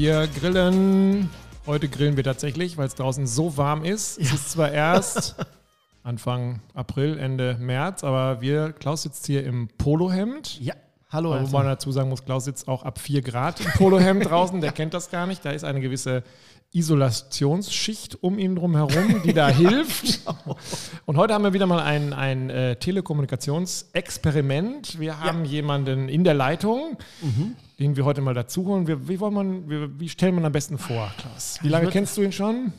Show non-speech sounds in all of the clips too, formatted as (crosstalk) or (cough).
Wir grillen. Heute grillen wir tatsächlich, weil es draußen so warm ist. Es ist zwar erst Anfang April, Ende März, aber wir, Klaus sitzt hier im Polohemd. Ja, hallo. Wo man dazu sagen muss, Klaus sitzt auch ab 4 Grad im Polohemd draußen, der kennt das gar nicht. Da ist eine gewisse Isolationsschicht um ihn drum herum, die da (laughs) hilft. Und heute haben wir wieder mal ein, ein äh, Telekommunikationsexperiment. Wir haben ja. jemanden in der Leitung, mhm. den wir heute mal dazu holen. Wir, wie, man, wie, wie stellt man am besten vor, Klaus? Wie lange kennst du ihn schon?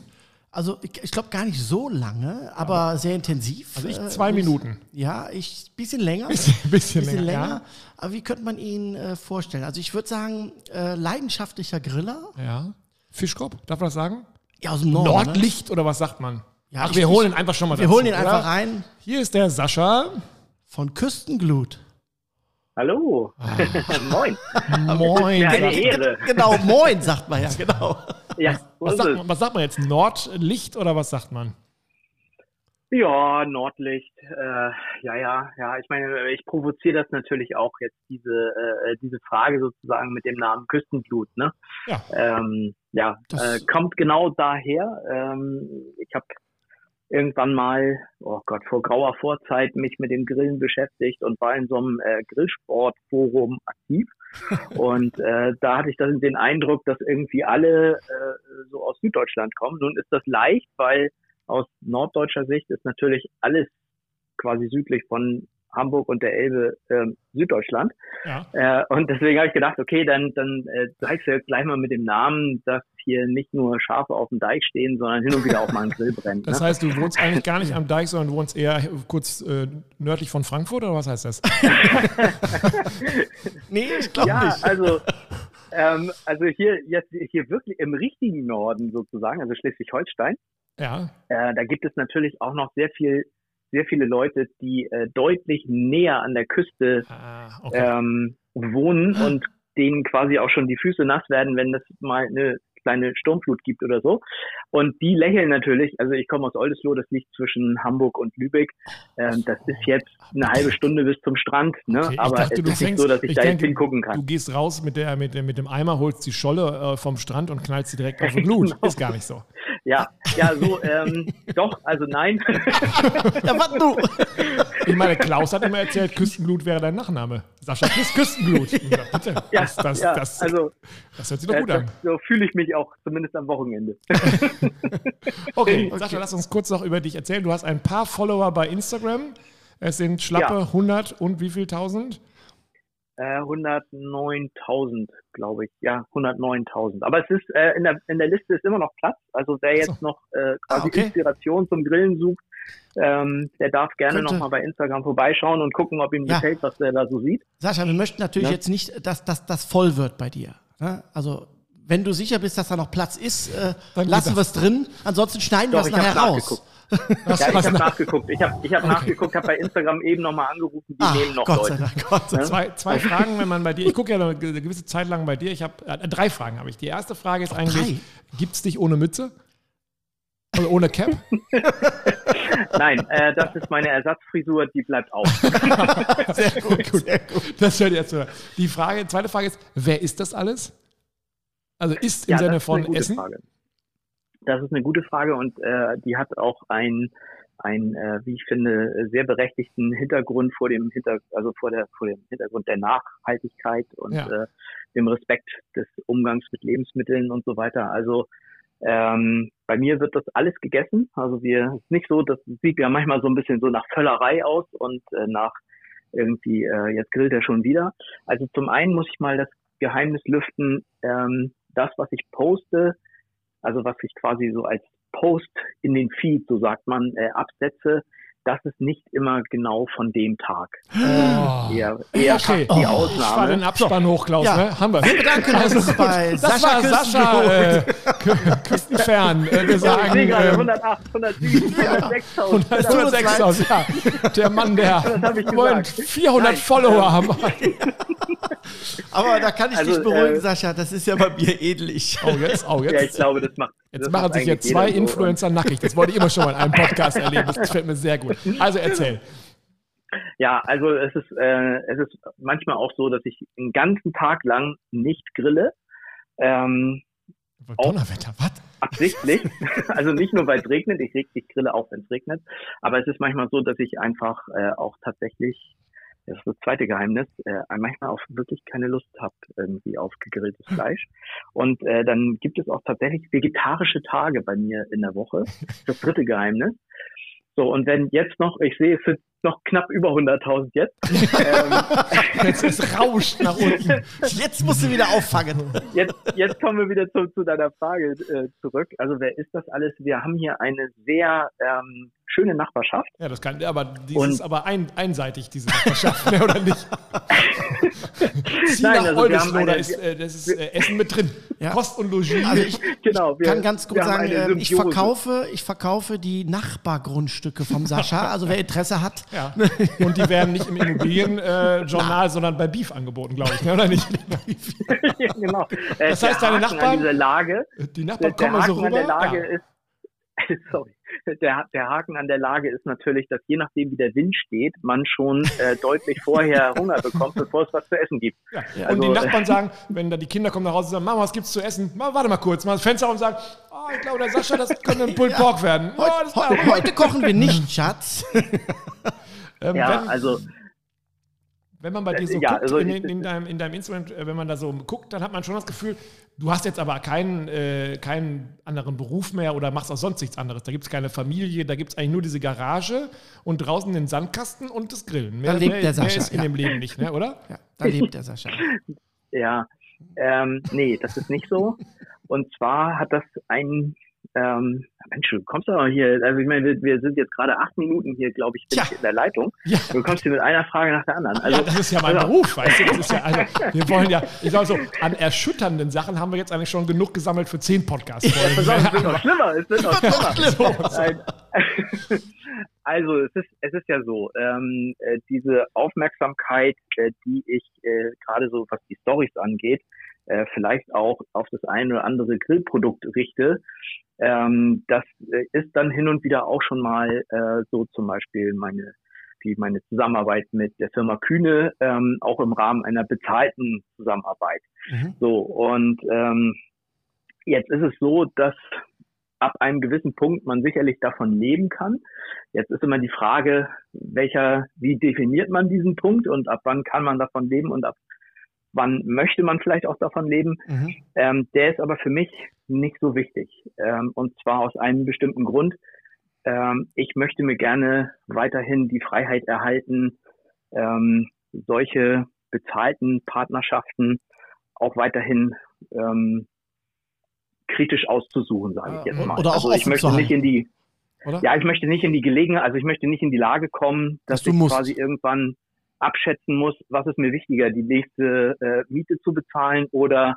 Also ich, ich glaube gar nicht so lange, aber, aber, sehr intensiv. Also ich zwei äh, Minuten. Ja, ich bisschen länger. (laughs) Bisschen, bisschen, bisschen länger. länger ja. Aber wie könnte man ihn äh, vorstellen? Also ich würde sagen, äh, leidenschaftlicher Griller. Ja. Fischkopf, darf man das sagen? Ja, aus dem Norden. Ne? Nordlicht ne? oder was sagt man? Ja, Ach, wir holen ihn einfach schon mal Wir dazu, holen ihn einfach oder? rein. Hier ist der Sascha. Von Küstenglut. Hallo. Ah. (laughs) moin. Moin. Eine Ehre. Genau, moin, sagt man ja, genau. (laughs) Ja, was, sagt man, was sagt man jetzt? Nordlicht oder was sagt man? Ja, Nordlicht. Äh, ja, ja, ja. Ich meine, ich provoziere das natürlich auch jetzt diese äh, diese Frage sozusagen mit dem Namen Küstenblut. Ne? Ja. Ähm, ja, äh, kommt genau daher. Ähm, ich habe irgendwann mal, oh Gott, vor grauer Vorzeit mich mit dem Grillen beschäftigt und war in so einem äh, Grillsportforum aktiv. (laughs) und äh, da hatte ich dann den Eindruck, dass irgendwie alle äh, so aus Süddeutschland kommen. Nun ist das leicht, weil aus norddeutscher Sicht ist natürlich alles quasi südlich von Hamburg und der Elbe äh, Süddeutschland. Ja. Äh, und deswegen habe ich gedacht, okay, dann, dann äh, zeigst du jetzt gleich mal mit dem Namen, dass hier nicht nur Schafe auf dem Deich stehen, sondern hin und wieder auch mal ein Grill brennt. (laughs) Das ne? heißt, du wohnst eigentlich gar nicht am Deich, sondern du wohnst eher kurz äh, nördlich von Frankfurt oder was heißt das? (laughs) nee, ich glaube ja, nicht. Also, ähm, also hier jetzt hier wirklich im richtigen Norden sozusagen, also Schleswig-Holstein. Ja. Äh, da gibt es natürlich auch noch sehr viel, sehr viele Leute, die äh, deutlich näher an der Küste ah, okay. ähm, wohnen und denen quasi auch schon die Füße nass werden, wenn das mal eine kleine Sturmflut gibt oder so. Und die lächeln natürlich, also ich komme aus Oldesloe, das liegt zwischen Hamburg und Lübeck. Ähm, das ist jetzt eine halbe Stunde bis zum Strand, ne? Okay, aber dachte, es ist nicht so, dass ich, ich da denke, jetzt hingucken kann. Du gehst raus mit, der, mit, mit dem Eimer, holst die Scholle äh, vom Strand und knallst sie direkt auf die Glut. (laughs) genau. Ist gar nicht so. Ja, ja, so, ähm, doch, also nein. (laughs) ja, was du? (laughs) Ich meine, Klaus hat immer erzählt, Küstenglut wäre dein Nachname. Sascha Küstenglut. Bitte, ja, das, das, ja, das, also, das hört sich doch gut an. So fühle ich mich auch, zumindest am Wochenende. (laughs) okay, Sascha, lass uns kurz noch über dich erzählen. Du hast ein paar Follower bei Instagram. Es sind schlappe ja. 100 und wie viel tausend? 109.000, äh, glaube ich. Ja, 109.000. Aber es ist äh, in, der, in der Liste ist immer noch Platz. Also wer jetzt so. noch äh, quasi ah, okay. Inspiration zum Grillen sucht, ähm, der darf gerne nochmal bei Instagram vorbeischauen und gucken, ob ihm ja. gefällt, was er da so sieht. Sascha, wir möchten natürlich ja? jetzt nicht, dass das voll wird bei dir. Ne? Also wenn du sicher bist, dass da noch Platz ist, äh, lassen wir es drin. Ansonsten schneiden wir es nachher raus. Ja, ich habe nachgeguckt. Ich habe ich hab okay. nachgeguckt, habe bei Instagram eben nochmal angerufen, die Ach, nehmen noch Gott Leute. Sei Dank, Gott sei Dank. Zwei, zwei Fragen, wenn man bei dir, ich gucke ja (laughs) eine gewisse Zeit lang bei dir. Ich habe äh, drei Fragen habe ich. Die erste Frage ist eigentlich, gibt es dich ohne Mütze? Also ohne Cap? (laughs) Nein, äh, das ist meine Ersatzfrisur, die bleibt auch. (laughs) sehr gut, gut. Sehr gut. Das hört jetzt Die Frage, zweite Frage ist, wer ist das alles? Also ist im ja, Sinne von Essen? Frage. Das ist eine gute Frage und äh, die hat auch ein, ein äh, wie ich finde, sehr berechtigten Hintergrund vor dem Hinter, also vor der vor dem Hintergrund der Nachhaltigkeit und ja. äh, dem Respekt des Umgangs mit Lebensmitteln und so weiter. Also ähm, bei mir wird das alles gegessen. Also wir ist nicht so, das sieht ja manchmal so ein bisschen so nach Völlerei aus und äh, nach irgendwie, äh, jetzt grillt er schon wieder. Also zum einen muss ich mal das Geheimnis lüften, ähm, das, was ich poste, also was ich quasi so als Post in den Feed, so sagt man, äh, absetze, das ist nicht immer genau von dem Tag. Oh. Eher, eher okay. die oh. Ausnahme. Ich war den Abspann hoch, Klaus, ja. ne? Haben wir. Wir bedanken uns also, bei das Sascha war Sascha (laughs) äh, Küstenfern. Äh, wir sagen, ich sehe gerade 108, 107, 106.000. 106.000, ja. Der Mann, der (laughs) wollen 400 Nein. Follower haben. (laughs) Aber da kann ich also, dich beruhigen, äh, Sascha. Das ist ja bei mir ähnlich. (laughs) Oh, jetzt, oh, jetzt. Ja, ich glaube, das macht Jetzt das machen sich jetzt zwei Influencer so. nackig. Das wollte ich immer schon mal in einem Podcast erleben. Das gefällt mir sehr gut. Also erzähl. Ja, also es ist, äh, es ist manchmal auch so, dass ich einen ganzen Tag lang nicht grille. Ähm, Donnerwetter, was? Absichtlich. (laughs) also nicht nur, weil es regnet, ich, ich grille auch, wenn es regnet. Aber es ist manchmal so, dass ich einfach äh, auch tatsächlich, das ist das zweite Geheimnis, äh, manchmal auch wirklich keine Lust habe irgendwie auf gegrilltes Fleisch. Und äh, dann gibt es auch tatsächlich vegetarische Tage bei mir in der Woche. Das dritte Geheimnis. So, und wenn jetzt noch, ich sehe, es sind noch knapp über 100.000 jetzt. (laughs) ähm, (laughs) jetzt ist rauscht nach unten. Jetzt musst du wieder auffangen. Jetzt, jetzt kommen wir wieder zu, zu deiner Frage äh, zurück. Also wer ist das alles? Wir haben hier eine sehr ähm, schöne Nachbarschaft. Ja, das kann, aber dieses und, aber ein, einseitig, diese Nachbarschaft, ne, oder nicht? (laughs) Zieh Nein, nach also da ist, äh, das ist äh, Essen mit drin. Ja. Kost und Logis. Also ich, genau, wir, kann ganz kurz sagen, äh, ich, verkaufe, ich verkaufe die Nachbargrundstücke vom Sascha. Also wer Interesse hat. Ja. (laughs) Und die werden nicht im Immobilienjournal, äh, sondern bei Beef angeboten, glaube ich, ne, oder nicht? (laughs) ja, (laughs) genau. Das heißt, deine Nachbarn, Lage, die Nachbarn kommen so rüber. Der Lage ja. ist, sorry, der, der Haken an der Lage ist natürlich, dass je nachdem, wie der Wind steht, man schon äh, deutlich vorher (laughs) Hunger bekommt, bevor es was zu essen gibt. Ja. Also, und die Nachbarn sagen, wenn da die Kinder kommen nach Hause und sagen, Mama, was gibt's zu essen? Mal, warte mal kurz, mal das Fenster auf und sagen, oh, ich glaube, der Sascha, das könnte ein (laughs) Pulled Pork werden. Oh, heute, heute kochen wir nicht, (laughs) Schatz. ähm, ja, wenn, also wenn man bei dir so ja, guckt, also in, in, deinem, in deinem Instagram, äh, wenn man da so guckt, dann hat man schon das Gefühl, du hast jetzt aber keinen, äh, keinen anderen Beruf mehr oder machst auch sonst nichts anderes. Da gibt es keine Familie, da gibt es eigentlich nur diese Garage und draußen den Sandkasten und das Grillen. Mehr, da lebt mehr, der Sascha. ist in ja. dem Leben nicht, ne, oder? Ja, da lebt der Sascha. (laughs) ja, ähm, nee, das ist nicht so. Und zwar hat das einen ähm, Mensch, du kommst doch hier, also ich meine, wir, wir sind jetzt gerade acht Minuten hier, glaube ich, ja. in der Leitung. Ja. Du kommst hier mit einer Frage nach der anderen. Also, ja, das ist ja mein also, Beruf, weißt du, das ist ja, also, wir wollen ja, ich sage so, an erschütternden Sachen haben wir jetzt eigentlich schon genug gesammelt für zehn Podcasts. Ja, es wird noch schlimmer, es wird noch (laughs) schlimmer. (laughs) also, es ist, es ist ja so, ähm, äh, diese Aufmerksamkeit, äh, die ich äh, gerade so, was die Stories angeht, äh, vielleicht auch auf das eine oder andere Grillprodukt richte, ähm, das äh, ist dann hin und wieder auch schon mal äh, so zum Beispiel meine die meine Zusammenarbeit mit der Firma Kühne ähm, auch im Rahmen einer bezahlten Zusammenarbeit. Mhm. So und ähm, jetzt ist es so, dass ab einem gewissen Punkt man sicherlich davon leben kann. Jetzt ist immer die Frage, welcher, wie definiert man diesen Punkt und ab wann kann man davon leben und ab wann möchte man vielleicht auch davon leben. Mhm. Ähm, der ist aber für mich nicht so wichtig. Ähm, und zwar aus einem bestimmten Grund. Ähm, ich möchte mir gerne weiterhin die Freiheit erhalten, ähm, solche bezahlten Partnerschaften auch weiterhin ähm, kritisch auszusuchen, sage ich jetzt mal. Oder auch also ich möchte nicht in die oder? Ja, ich möchte nicht in die Gelegenheit, also ich möchte nicht in die Lage kommen, dass, dass ich musst. quasi irgendwann abschätzen muss, was ist mir wichtiger, die nächste äh, Miete zu bezahlen oder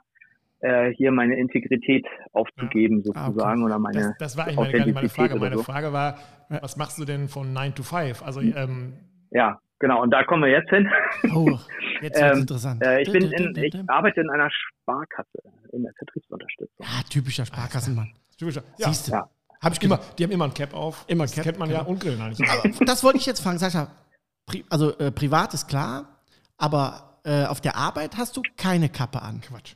äh, hier meine Integrität aufzugeben ja. sozusagen ah, okay. oder meine Das, das war eigentlich meine, meine Frage. Meine so. Frage war, was machst du denn von 9 to 5? Also hm. ähm, ja, genau. Und da kommen wir jetzt hin. Oh, jetzt wird (laughs) ähm, interessant. Äh, ich, bin in, ich arbeite in einer Sparkasse in der Vertriebsunterstützung. Ah, typischer Sparkassenmann. Typischer. Ja. Siehst du. Ja. Hab ich immer, die haben immer ein Cap auf. Immer das Cap. kennt man ja und grillen eigentlich. das wollte ich jetzt fragen, Sascha also äh, privat ist klar, aber äh, auf der Arbeit hast du keine Kappe an. Quatsch.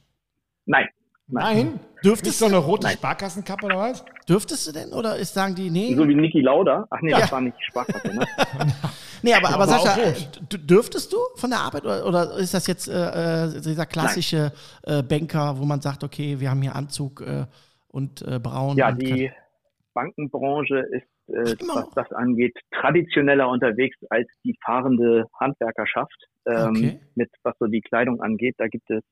Nein. Nein? Dürftest du so eine rote Nein. Sparkassenkappe oder was? Dürftest du denn oder ist, sagen die, nee? So wie Niki Lauda? Ach nee, ja. das war nicht Sparkasse, ne? (laughs) nee, aber, aber, aber Sascha, dürftest du von der Arbeit oder, oder ist das jetzt äh, äh dieser klassische äh, Banker, wo man sagt, okay, wir haben hier Anzug äh, und äh, braun? Ja, und die Bankenbranche ist äh, was das angeht, traditioneller unterwegs als die fahrende Handwerkerschaft, ähm, okay. mit was so die Kleidung angeht. Da gibt es,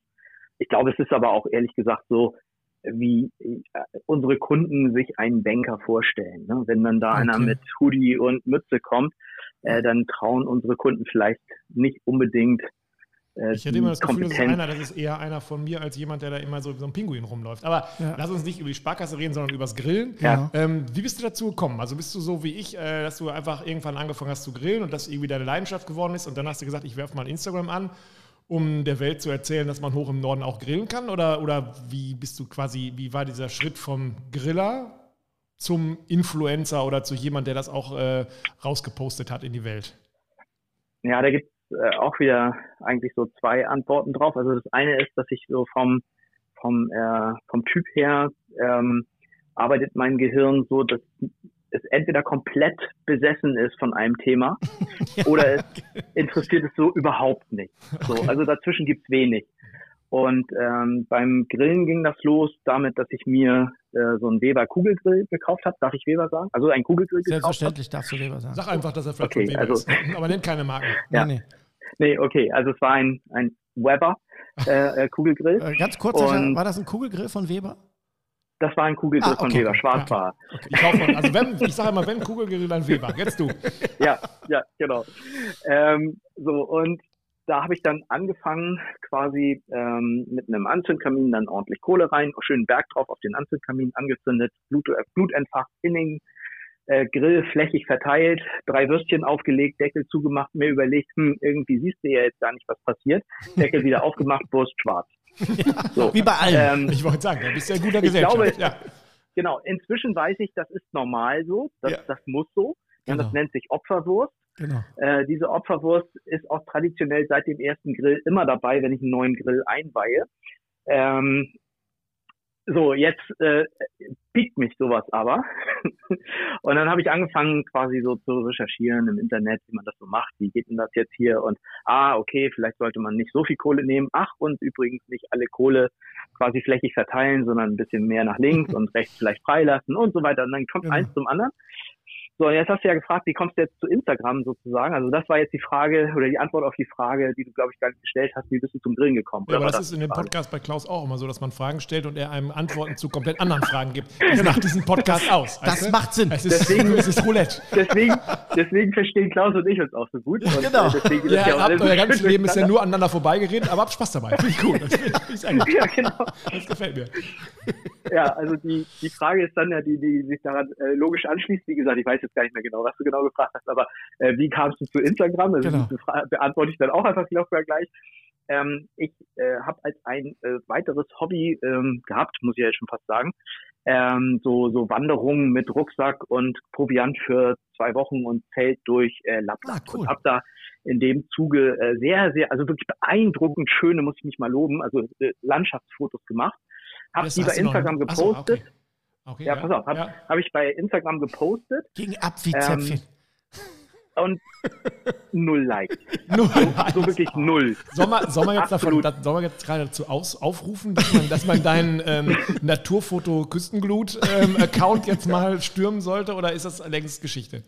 ich glaube, es ist aber auch ehrlich gesagt so, wie äh, unsere Kunden sich einen Banker vorstellen. Ne? Wenn dann da okay. einer mit Hoodie und Mütze kommt, äh, dann trauen unsere Kunden vielleicht nicht unbedingt ich hätte immer das Gefühl, das ist, einer, das ist eher einer von mir als jemand, der da immer so wie so ein Pinguin rumläuft. Aber ja. lass uns nicht über die Sparkasse reden, sondern über das Grillen. Ja. Ähm, wie bist du dazu gekommen? Also bist du so wie ich, äh, dass du einfach irgendwann angefangen hast zu grillen und das irgendwie deine Leidenschaft geworden ist und dann hast du gesagt, ich werfe mal Instagram an, um der Welt zu erzählen, dass man hoch im Norden auch grillen kann? Oder, oder wie bist du quasi, wie war dieser Schritt vom Griller zum Influencer oder zu jemand, der das auch äh, rausgepostet hat in die Welt? Ja, da gibt äh, auch wieder eigentlich so zwei Antworten drauf. Also das eine ist, dass ich so vom vom, äh, vom Typ her ähm, arbeitet mein Gehirn so, dass es entweder komplett besessen ist von einem Thema (laughs) ja. oder es interessiert es so überhaupt nicht. So. Also dazwischen gibt's wenig. Und ähm, beim Grillen ging das los damit, dass ich mir äh, so einen Weber Kugelgrill gekauft habe. Darf ich Weber sagen? Also ein Kugelgrill Selbstverständlich darfst du Weber sagen. Sag einfach, dass er vielleicht okay, Weber also, ist. Aber nenn keine Marken. (laughs) Ja. Nee, nee. nee, okay. Also es war ein, ein Weber äh, äh Kugelgrill. Äh, ganz kurz, Und, war das ein Kugelgrill von Weber? Das war ein Kugelgrill ah, okay, von Weber, schwarz war. Okay. Ich, mal, also wenn, (laughs) ich sage immer, wenn Kugelgrill, dann Weber. Jetzt du. ja, ja, genau. Ähm, so, und da habe ich dann angefangen, quasi ähm, mit einem Anzündkamin dann ordentlich Kohle rein, schönen Berg drauf auf den Anzündkamin angezündet, Blut, äh, Blut entfacht, Inning, äh, Grill flächig verteilt, drei Würstchen aufgelegt, Deckel zugemacht, mir überlegt, hm, irgendwie siehst du ja jetzt gar nicht, was passiert. Deckel wieder (laughs) aufgemacht, Wurst schwarz. Ja, so. Wie bei allen. Ähm, ich wollte sagen, du bist ja ein guter Gesellschaft. Glaube, ja. Genau, inzwischen weiß ich, das ist normal so, das, ja. das muss so. Genau. Das nennt sich Opferwurst. Genau. Äh, diese Opferwurst ist auch traditionell seit dem ersten Grill immer dabei, wenn ich einen neuen Grill einweihe. Ähm, so, jetzt äh, piekt mich sowas aber. (laughs) und dann habe ich angefangen, quasi so zu recherchieren im Internet, wie man das so macht. Wie geht denn das jetzt hier? Und ah, okay, vielleicht sollte man nicht so viel Kohle nehmen. Ach, und übrigens nicht alle Kohle quasi flächig verteilen, sondern ein bisschen mehr nach links (laughs) und rechts vielleicht freilassen und so weiter. Und dann kommt genau. eins zum anderen. So, jetzt hast du ja gefragt, wie kommst du jetzt zu Instagram sozusagen? Also das war jetzt die Frage oder die Antwort auf die Frage, die du, glaube ich, gar nicht gestellt hast, wie bist du zum Grillen gekommen? Ja, aber das, das, ist in dem Podcast bei Klaus auch immer so, dass man Fragen stellt und er einem Antworten zu komplett anderen Fragen gibt. Das macht diesen Podcast aus. Das weißt macht Sinn. Es ist, deswegen, es ist Roulette. Deswegen, deswegen verstehen Klaus und ich uns auch so gut. Und genau. Deswegen ja, ja habt, euer ganzes Leben ist ja nur aneinander vorbeigeredet, aber habt Spaß dabei. Finde ich gut. Das, ich ja, genau. das gefällt mir. Ja, also die, die Frage ist dann ja, die, die sich daran äh, logisch anschließt. Wie gesagt, ich weiß jetzt gar nicht mehr genau, was du genau gefragt hast, aber äh, wie kamst du zu Instagram? Also genau. beantworte ich dann auch einfach locker gleich. Ähm, ich äh, habe als ein äh, weiteres Hobby ähm, gehabt, muss ich ja schon fast sagen, ähm, so, so Wanderungen mit Rucksack und Proviant für zwei Wochen und Zelt durch äh, Lappland. Ah, cool. Und habe da in dem Zuge äh, sehr, sehr, also wirklich beeindruckend schöne, muss ich mich mal loben, also äh, Landschaftsfotos gemacht. Habe die bei Instagram gepostet. So, okay. Okay, ja, ja, pass auf, habe ja. hab ich bei Instagram gepostet. Ging ab wie Zäpfchen. Ähm, und (laughs) null Likes. null. So, so, wirklich null. Soll man, soll man jetzt davon, da, soll man jetzt gerade dazu aus, aufrufen, dass man, dass man deinen ähm, Naturfoto-Küstenglut-Account ähm, jetzt mal stürmen sollte oder ist das längst Geschichte?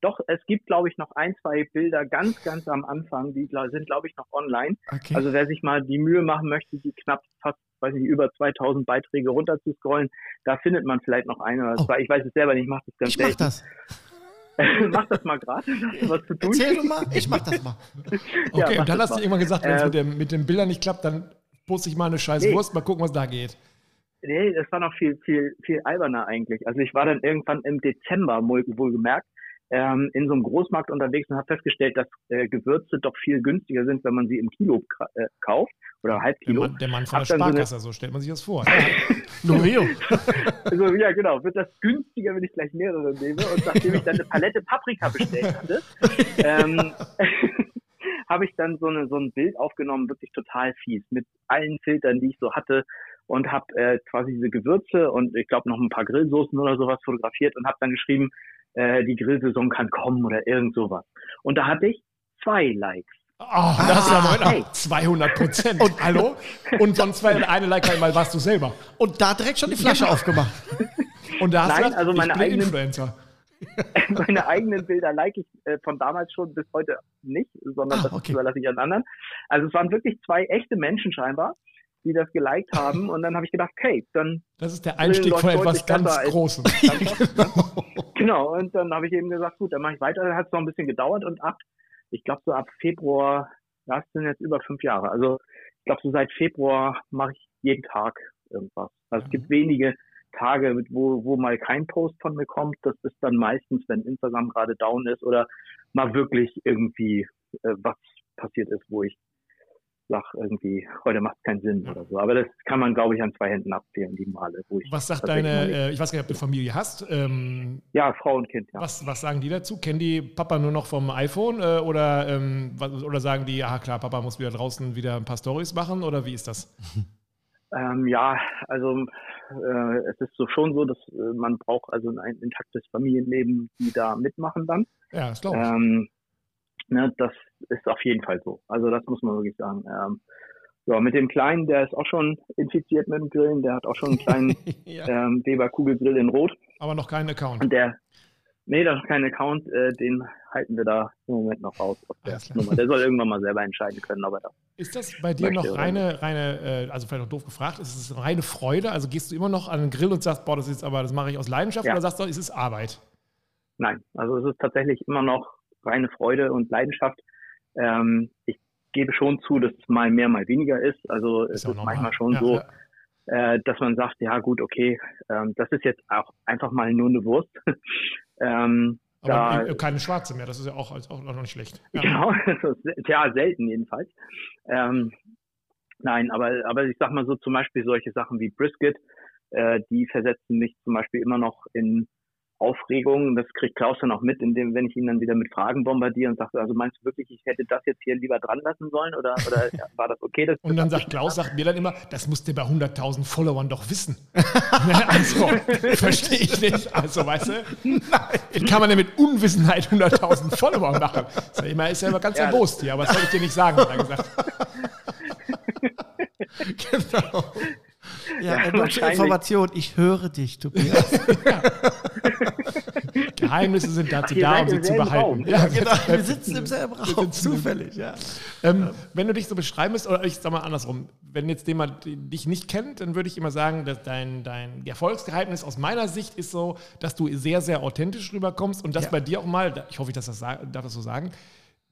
Doch, es gibt, glaube ich, noch ein, zwei Bilder ganz, ganz am Anfang, die sind, glaube ich, noch online. Okay. Also wer sich mal die Mühe machen möchte, die knapp fast weiß nicht, über 2000 Beiträge runterzuscrollen. Da findet man vielleicht noch ein oder oh. zwei. Ich weiß es selber nicht, ich mache das ganz ich selten. Mach das. (laughs) mach das mal gerade, (laughs) was zu tun. Erzähl du mal, ich mach das mal. (laughs) Okay, ja, und dann hast du irgendwann gesagt, wenn es mit, ähm, mit den Bildern nicht klappt, dann poste ich mal eine scheiß nee. Wurst, mal gucken, was da geht. Nee, das war noch viel, viel, viel alberner eigentlich. Also ich war dann irgendwann im Dezember wohl, wohl gemerkt, ähm, in so einem Großmarkt unterwegs und habe festgestellt, dass äh, Gewürze doch viel günstiger sind, wenn man sie im Kilo äh, kauft oder halb Kilo. Der Mann, der Mann von der Sparkasse, so, stellt man sich das vor. (laughs) Norio. also, (laughs) ja, genau. Wird das günstiger, wenn ich gleich mehrere nehme. Und nachdem ich dann eine Palette Paprika bestellt hatte, (laughs) ähm, habe ich dann so, eine, so ein Bild aufgenommen, wirklich total fies, mit allen Filtern, die ich so hatte und habe äh, quasi diese Gewürze und ich glaube noch ein paar Grillsoßen oder sowas fotografiert und habe dann geschrieben, äh, die Grillsaison kann kommen oder irgend sowas. Und da hatte ich zwei Likes. Oh, das ist ja ah, mal hey. 200 Prozent. Und hallo? Und sonst war eine Like einmal warst du selber. Und da direkt schon die Flasche aufgemacht. Und da hast Nein, du also meine eigenen Influencer. (laughs) meine eigenen Bilder like ich äh, von damals schon bis heute nicht, sondern ah, das okay. überlasse ich an anderen. Also es waren wirklich zwei echte Menschen scheinbar, die das geliked haben. Und dann habe ich gedacht, okay, dann. Das ist der Einstieg von etwas ganz Großem. (laughs) genau. (laughs) genau. Und dann habe ich eben gesagt, gut, dann mache ich weiter. Dann hat es noch ein bisschen gedauert und ab, ich glaube so ab Februar, das sind jetzt über fünf Jahre. Also ich glaube so seit Februar mache ich jeden Tag irgendwas. Also es gibt mhm. wenige Tage, wo, wo mal kein Post von mir kommt. Das ist dann meistens, wenn Instagram gerade down ist oder mal wirklich irgendwie äh, was passiert ist, wo ich sag irgendwie, heute macht es keinen Sinn oder so. Aber das kann man, glaube ich, an zwei Händen abzählen, die Male, wo ich. Was sagt deine, äh, ich weiß gar nicht, ob du Familie hast? Ähm, ja, Frau und Kind, ja. Was, was sagen die dazu? Kennen die Papa nur noch vom iPhone äh, oder, ähm, oder sagen die, ah klar, Papa muss wieder draußen wieder ein paar Stories machen oder wie ist das? (laughs) Ähm, ja, also äh, es ist so schon so, dass äh, man braucht also ein intaktes Familienleben, die da mitmachen dann. Ja, das glaube ich. Ähm, ne, das ist auf jeden Fall so. Also das muss man wirklich sagen. Ähm, ja, mit dem Kleinen, der ist auch schon infiziert mit dem Grillen, der hat auch schon einen (laughs) kleinen ja. ähm, Weber Kugelgrill in Rot. Aber noch keinen Account. Und der, nee, das ist kein Account, äh, den halten wir da im Moment noch raus aus der Nummer. Der soll irgendwann mal selber entscheiden können, aber da. Ist das bei dir noch reine, reine, äh, also vielleicht noch doof gefragt, ist es reine Freude? Also gehst du immer noch an den Grill und sagst, boah, das ist aber, das mache ich aus Leidenschaft ja. oder sagst du, ist es Arbeit? Nein, also es ist tatsächlich immer noch reine Freude und Leidenschaft. Ähm, ich gebe schon zu, dass es mal mehr, mal weniger ist. Also ist es ist manchmal schon ja, so, ja. Äh, dass man sagt, ja gut, okay, ähm, das ist jetzt auch einfach mal nur eine Wurst. (laughs) ähm, aber da, keine schwarze mehr, das ist ja auch, auch noch nicht schlecht. Ja. (laughs) Genau, ja, selten jedenfalls. Ähm, nein, aber, aber ich sag mal so zum Beispiel solche Sachen wie Brisket, äh, die versetzen mich zum Beispiel immer noch in Aufregung. Das kriegt Klaus dann auch mit, indem, wenn ich ihn dann wieder mit Fragen bombardiere und sage, also meinst du wirklich, ich hätte das jetzt hier lieber dran lassen sollen oder, oder (laughs) war das okay? Das und dann sagt Klaus, sagt mir dann immer, das musst du bei 100.000 Followern doch wissen. (laughs) Ne, also, (laughs) verstehe ich nicht. Also, weißt du, Nein. kann man denn mit Unwissenheit 100.000 Follower machen? Das ist ja ist ja immer ganz ja, erbost hier, aber das soll ich dir nicht sagen, hat er gesagt. genau. Ja, ja zur Information, ich höre dich, Tobias. (laughs) Geheimnisse sind dazu da, um sie zu behalten. Ja, genau. Wir sitzen im selben Raum, zufällig, ja. Ähm, wenn du dich so beschreiben müsst, oder ich sag mal andersrum, wenn jetzt jemand dich nicht kennt, dann würde ich immer sagen, dass dein, dein Erfolgsgeheimnis aus meiner Sicht ist so, dass du sehr, sehr authentisch rüberkommst und dass ja. bei dir auch mal, ich hoffe, ich das darf das so sagen,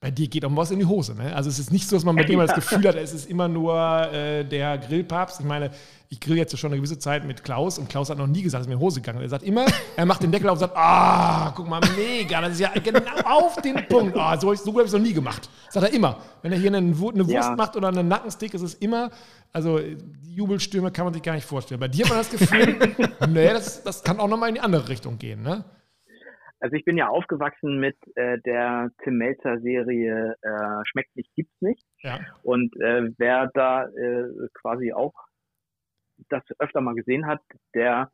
bei dir geht auch was in die Hose. Ne? Also es ist nicht so, dass man bei dir mal das Gefühl hat, es ist immer nur äh, der Grillpapst. Ich meine, ich grill jetzt schon eine gewisse Zeit mit Klaus und Klaus hat noch nie gesagt, dass mir in die Hose gegangen ist. Er sagt immer, er macht den Deckel auf und sagt, ah, guck mal, mega, das ist ja genau auf den Punkt. Ah, so, so habe ich es noch nie gemacht. Das sagt er immer. Wenn er hier eine, eine Wurst ja. macht oder einen Nackenstick, ist es immer, also die Jubelstürme kann man sich gar nicht vorstellen. Bei dir hat man das Gefühl, (laughs) nee, das, das kann auch nochmal in die andere Richtung gehen, ne? Also ich bin ja aufgewachsen mit äh, der Tim Melzer Serie äh, Schmeckt nicht, gibt's nicht. Ja. Und äh, wer da äh, quasi auch das öfter mal gesehen hat, der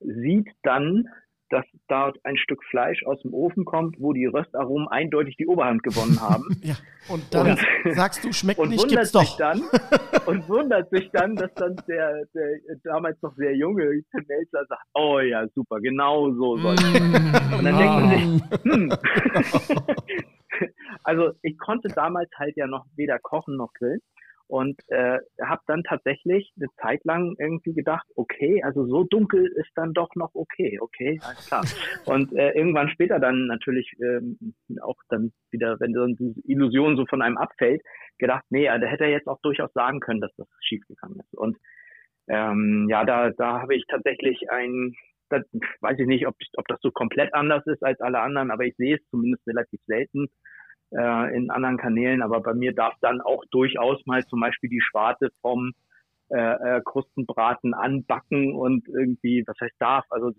sieht dann, dass dort ein Stück Fleisch aus dem Ofen kommt, wo die Röstaromen eindeutig die Oberhand gewonnen haben. (laughs) ja. Und dann und, (laughs) sagst du, schmeckt und nicht, gibt's doch. Dann, (laughs) und wundert sich dann, dass dann der, der damals noch sehr junge Tim Melzer sagt, oh ja, super, genau so soll mm, Und dann denkt man sich, hm. also ich konnte damals halt ja noch weder kochen noch grillen. Und äh, habe dann tatsächlich eine Zeit lang irgendwie gedacht, okay, also so dunkel ist dann doch noch okay, okay, alles klar. (laughs) Und äh, irgendwann später dann natürlich ähm, auch dann wieder, wenn so diese Illusion so von einem abfällt, gedacht, nee, da hätte er jetzt auch durchaus sagen können, dass das schiefgegangen ist. Und ähm, ja, da, da habe ich tatsächlich ein, das, weiß ich nicht, ob, ob das so komplett anders ist als alle anderen, aber ich sehe es zumindest relativ selten äh, in anderen Kanälen, aber bei mir darf dann auch durchaus mal zum Beispiel die Schwarte vom äh, äh, Krustenbraten anbacken und irgendwie, was heißt darf, also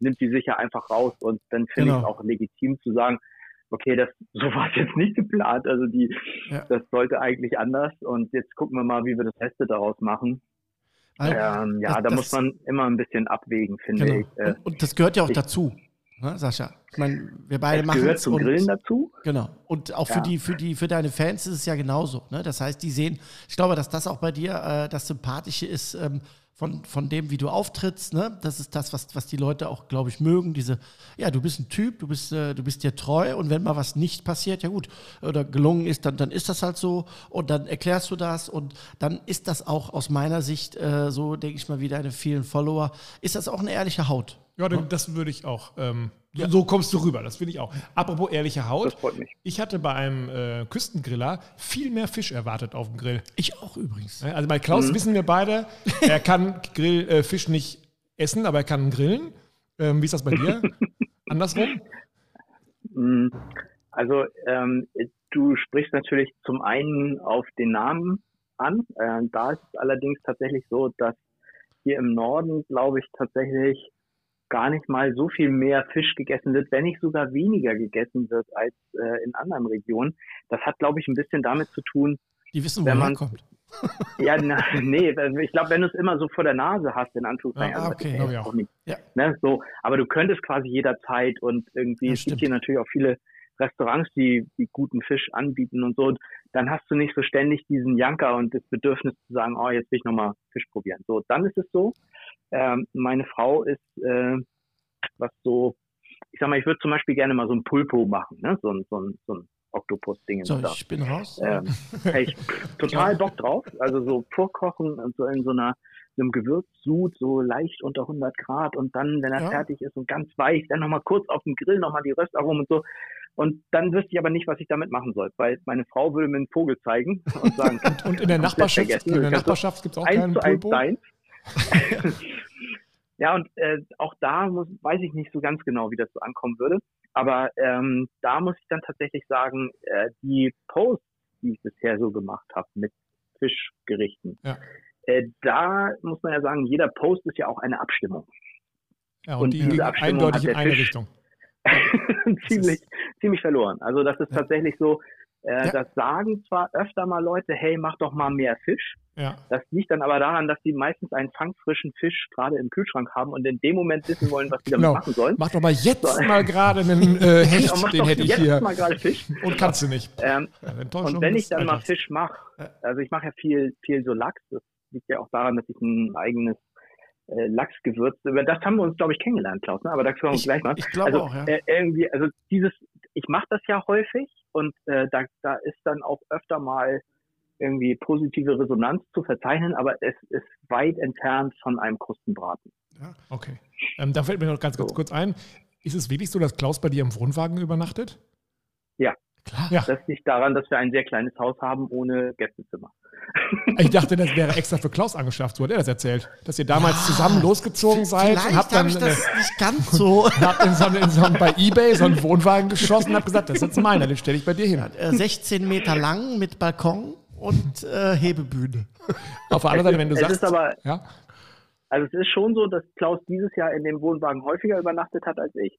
nimmt die sicher einfach raus und dann finde genau. ich es auch legitim zu sagen, okay, das (laughs) so war es jetzt nicht geplant, also die, ja. das sollte eigentlich anders und jetzt gucken wir mal, wie wir das Beste daraus machen. ähm, ja, das, da muss man immer ein bisschen abwägen, finde genau. ich. Äh, und, und, das gehört ja auch ich, dazu ne, Sascha? Ich meine, wir beide es machen gehört zum und, Grillen dazu. Genau. Und auch ja. für die, für die, für deine Fans ist es ja genauso. Ne? Das heißt, die sehen, ich glaube, dass das auch bei dir äh, das Sympathische ist, ähm, von, von dem, wie du auftrittst. Ne? Das ist das, was, was die Leute auch, glaube ich, mögen. Diese, ja, du bist ein Typ, du bist, äh, du bist dir treu und wenn mal was nicht passiert, ja gut, oder gelungen ist, dann, dann ist das halt so und dann erklärst du das und dann ist das auch aus meiner Sicht, äh, so denke ich mal, wie deine vielen Follower, ist das auch eine ehrliche Haut. Ja, das würde ich auch. Ähm, ja. So kommst du rüber, das finde ich auch. Apropos ehrliche Haut. Das freut mich. Ich hatte bei einem äh, Küstengriller viel mehr Fisch erwartet auf dem Grill. Ich auch übrigens. Also bei Klaus mhm. wissen wir beide, er kann Grill, äh, Fisch nicht essen, aber er kann grillen. Ähm, wie ist das bei dir? (laughs) Andersrum? Mhm. Also ähm, du sprichst natürlich zum einen auf den Namen an. Äh, da ist es allerdings tatsächlich so, dass hier im Norden, glaube ich, tatsächlich gar nicht mal so viel mehr Fisch gegessen wird, wenn nicht sogar weniger gegessen wird als äh, in anderen Regionen. Das hat, glaube ich, ein bisschen damit zu tun, die wissen, wo man kommt. (laughs) ja, na, nee, ich glaube, wenn du es immer so vor der Nase hast, in Anführungszeichen, ah, okay, also, auch nicht. Ja. Ne, so, aber du könntest quasi jederzeit und irgendwie, es gibt hier natürlich auch viele Restaurants, die, die guten Fisch anbieten und so, dann hast du nicht so ständig diesen Janker und das Bedürfnis zu sagen, oh, jetzt will ich nochmal Fisch probieren. So, dann ist es so. Ähm, meine Frau ist, äh, was so, ich sag mal, ich würde zum Beispiel gerne mal so ein Pulpo machen, ne? so, ein so, ein so ein Oktopus-Ding. So, ich bin raus. Ähm, (laughs) hey, ich total Bock drauf. Also so vorkochen und so in so einer einem Gewürzsud, so leicht unter 100 Grad und dann, wenn er ja. fertig ist und ganz weich, dann nochmal kurz auf dem Grill nochmal die Röstaromen und so. Und dann wüsste ich aber nicht, was ich damit machen soll, weil meine Frau würde mir einen Vogel zeigen und sagen. (laughs) und, und in der (laughs) Nachbarschaft, in der Nachbarschaft gibt es auch keinen Pulpo? (laughs) ja, und äh, auch da muss, weiß ich nicht so ganz genau, wie das so ankommen würde. Aber ähm, da muss ich dann tatsächlich sagen, äh, die Posts, die ich bisher so gemacht habe mit Fischgerichten, ja. äh, da muss man ja sagen, jeder Post ist ja auch eine Abstimmung. Ja, und, und die diese Abstimmung eindeutig in eine Fisch Richtung. (laughs) ziemlich, ziemlich verloren. Also das ist ja. tatsächlich so, äh, ja. Das sagen zwar öfter mal Leute, hey, mach doch mal mehr Fisch. Ja. Das liegt dann aber daran, dass die meistens einen fangfrischen Fisch gerade im Kühlschrank haben und in dem Moment wissen wollen, was sie damit genau. machen sollen. Mach doch mal jetzt so. mal gerade einen äh, (laughs) Hecht, genau, den hätte ich hier. Mal gerade Fisch. Und kannst du nicht. Ähm, ja, und wenn ich dann Alter. mal Fisch mache, also ich mache ja viel, viel so Lachs, das liegt ja auch daran, dass ich ein eigenes äh, Lachsgewürz. Das haben wir uns, glaube ich, kennengelernt, Klaus. Ne? Aber da können wir ich, gleich mal. Ich glaube also, auch, ja. Äh, irgendwie, also dieses, ich mache das ja häufig und äh, da, da ist dann auch öfter mal irgendwie positive Resonanz zu verzeichnen, aber es ist weit entfernt von einem Krustenbraten. Ja, okay. Ähm, da fällt mir noch ganz, ganz so. kurz ein. Ist es wirklich so, dass Klaus bei dir im Wohnwagen übernachtet? Ja. Klar. Ja. Das liegt daran, dass wir ein sehr kleines Haus haben ohne Gästezimmer. Ich dachte, das wäre extra für Klaus angeschafft. So hat er das erzählt. Dass ihr damals ja, zusammen losgezogen seid und habt dann. Ich das äh, nicht ganz (laughs) so. habt in so, in so, bei Ebay so einen Wohnwagen geschossen und habt gesagt, das ist jetzt meiner, den stelle ich bei dir hin. 16 äh, Meter lang mit Balkon und äh, Hebebühne. Auf der anderen Seite, wenn du es sagst. Ist aber, ja? Also es ist schon so, dass Klaus dieses Jahr in dem Wohnwagen häufiger übernachtet hat als ich.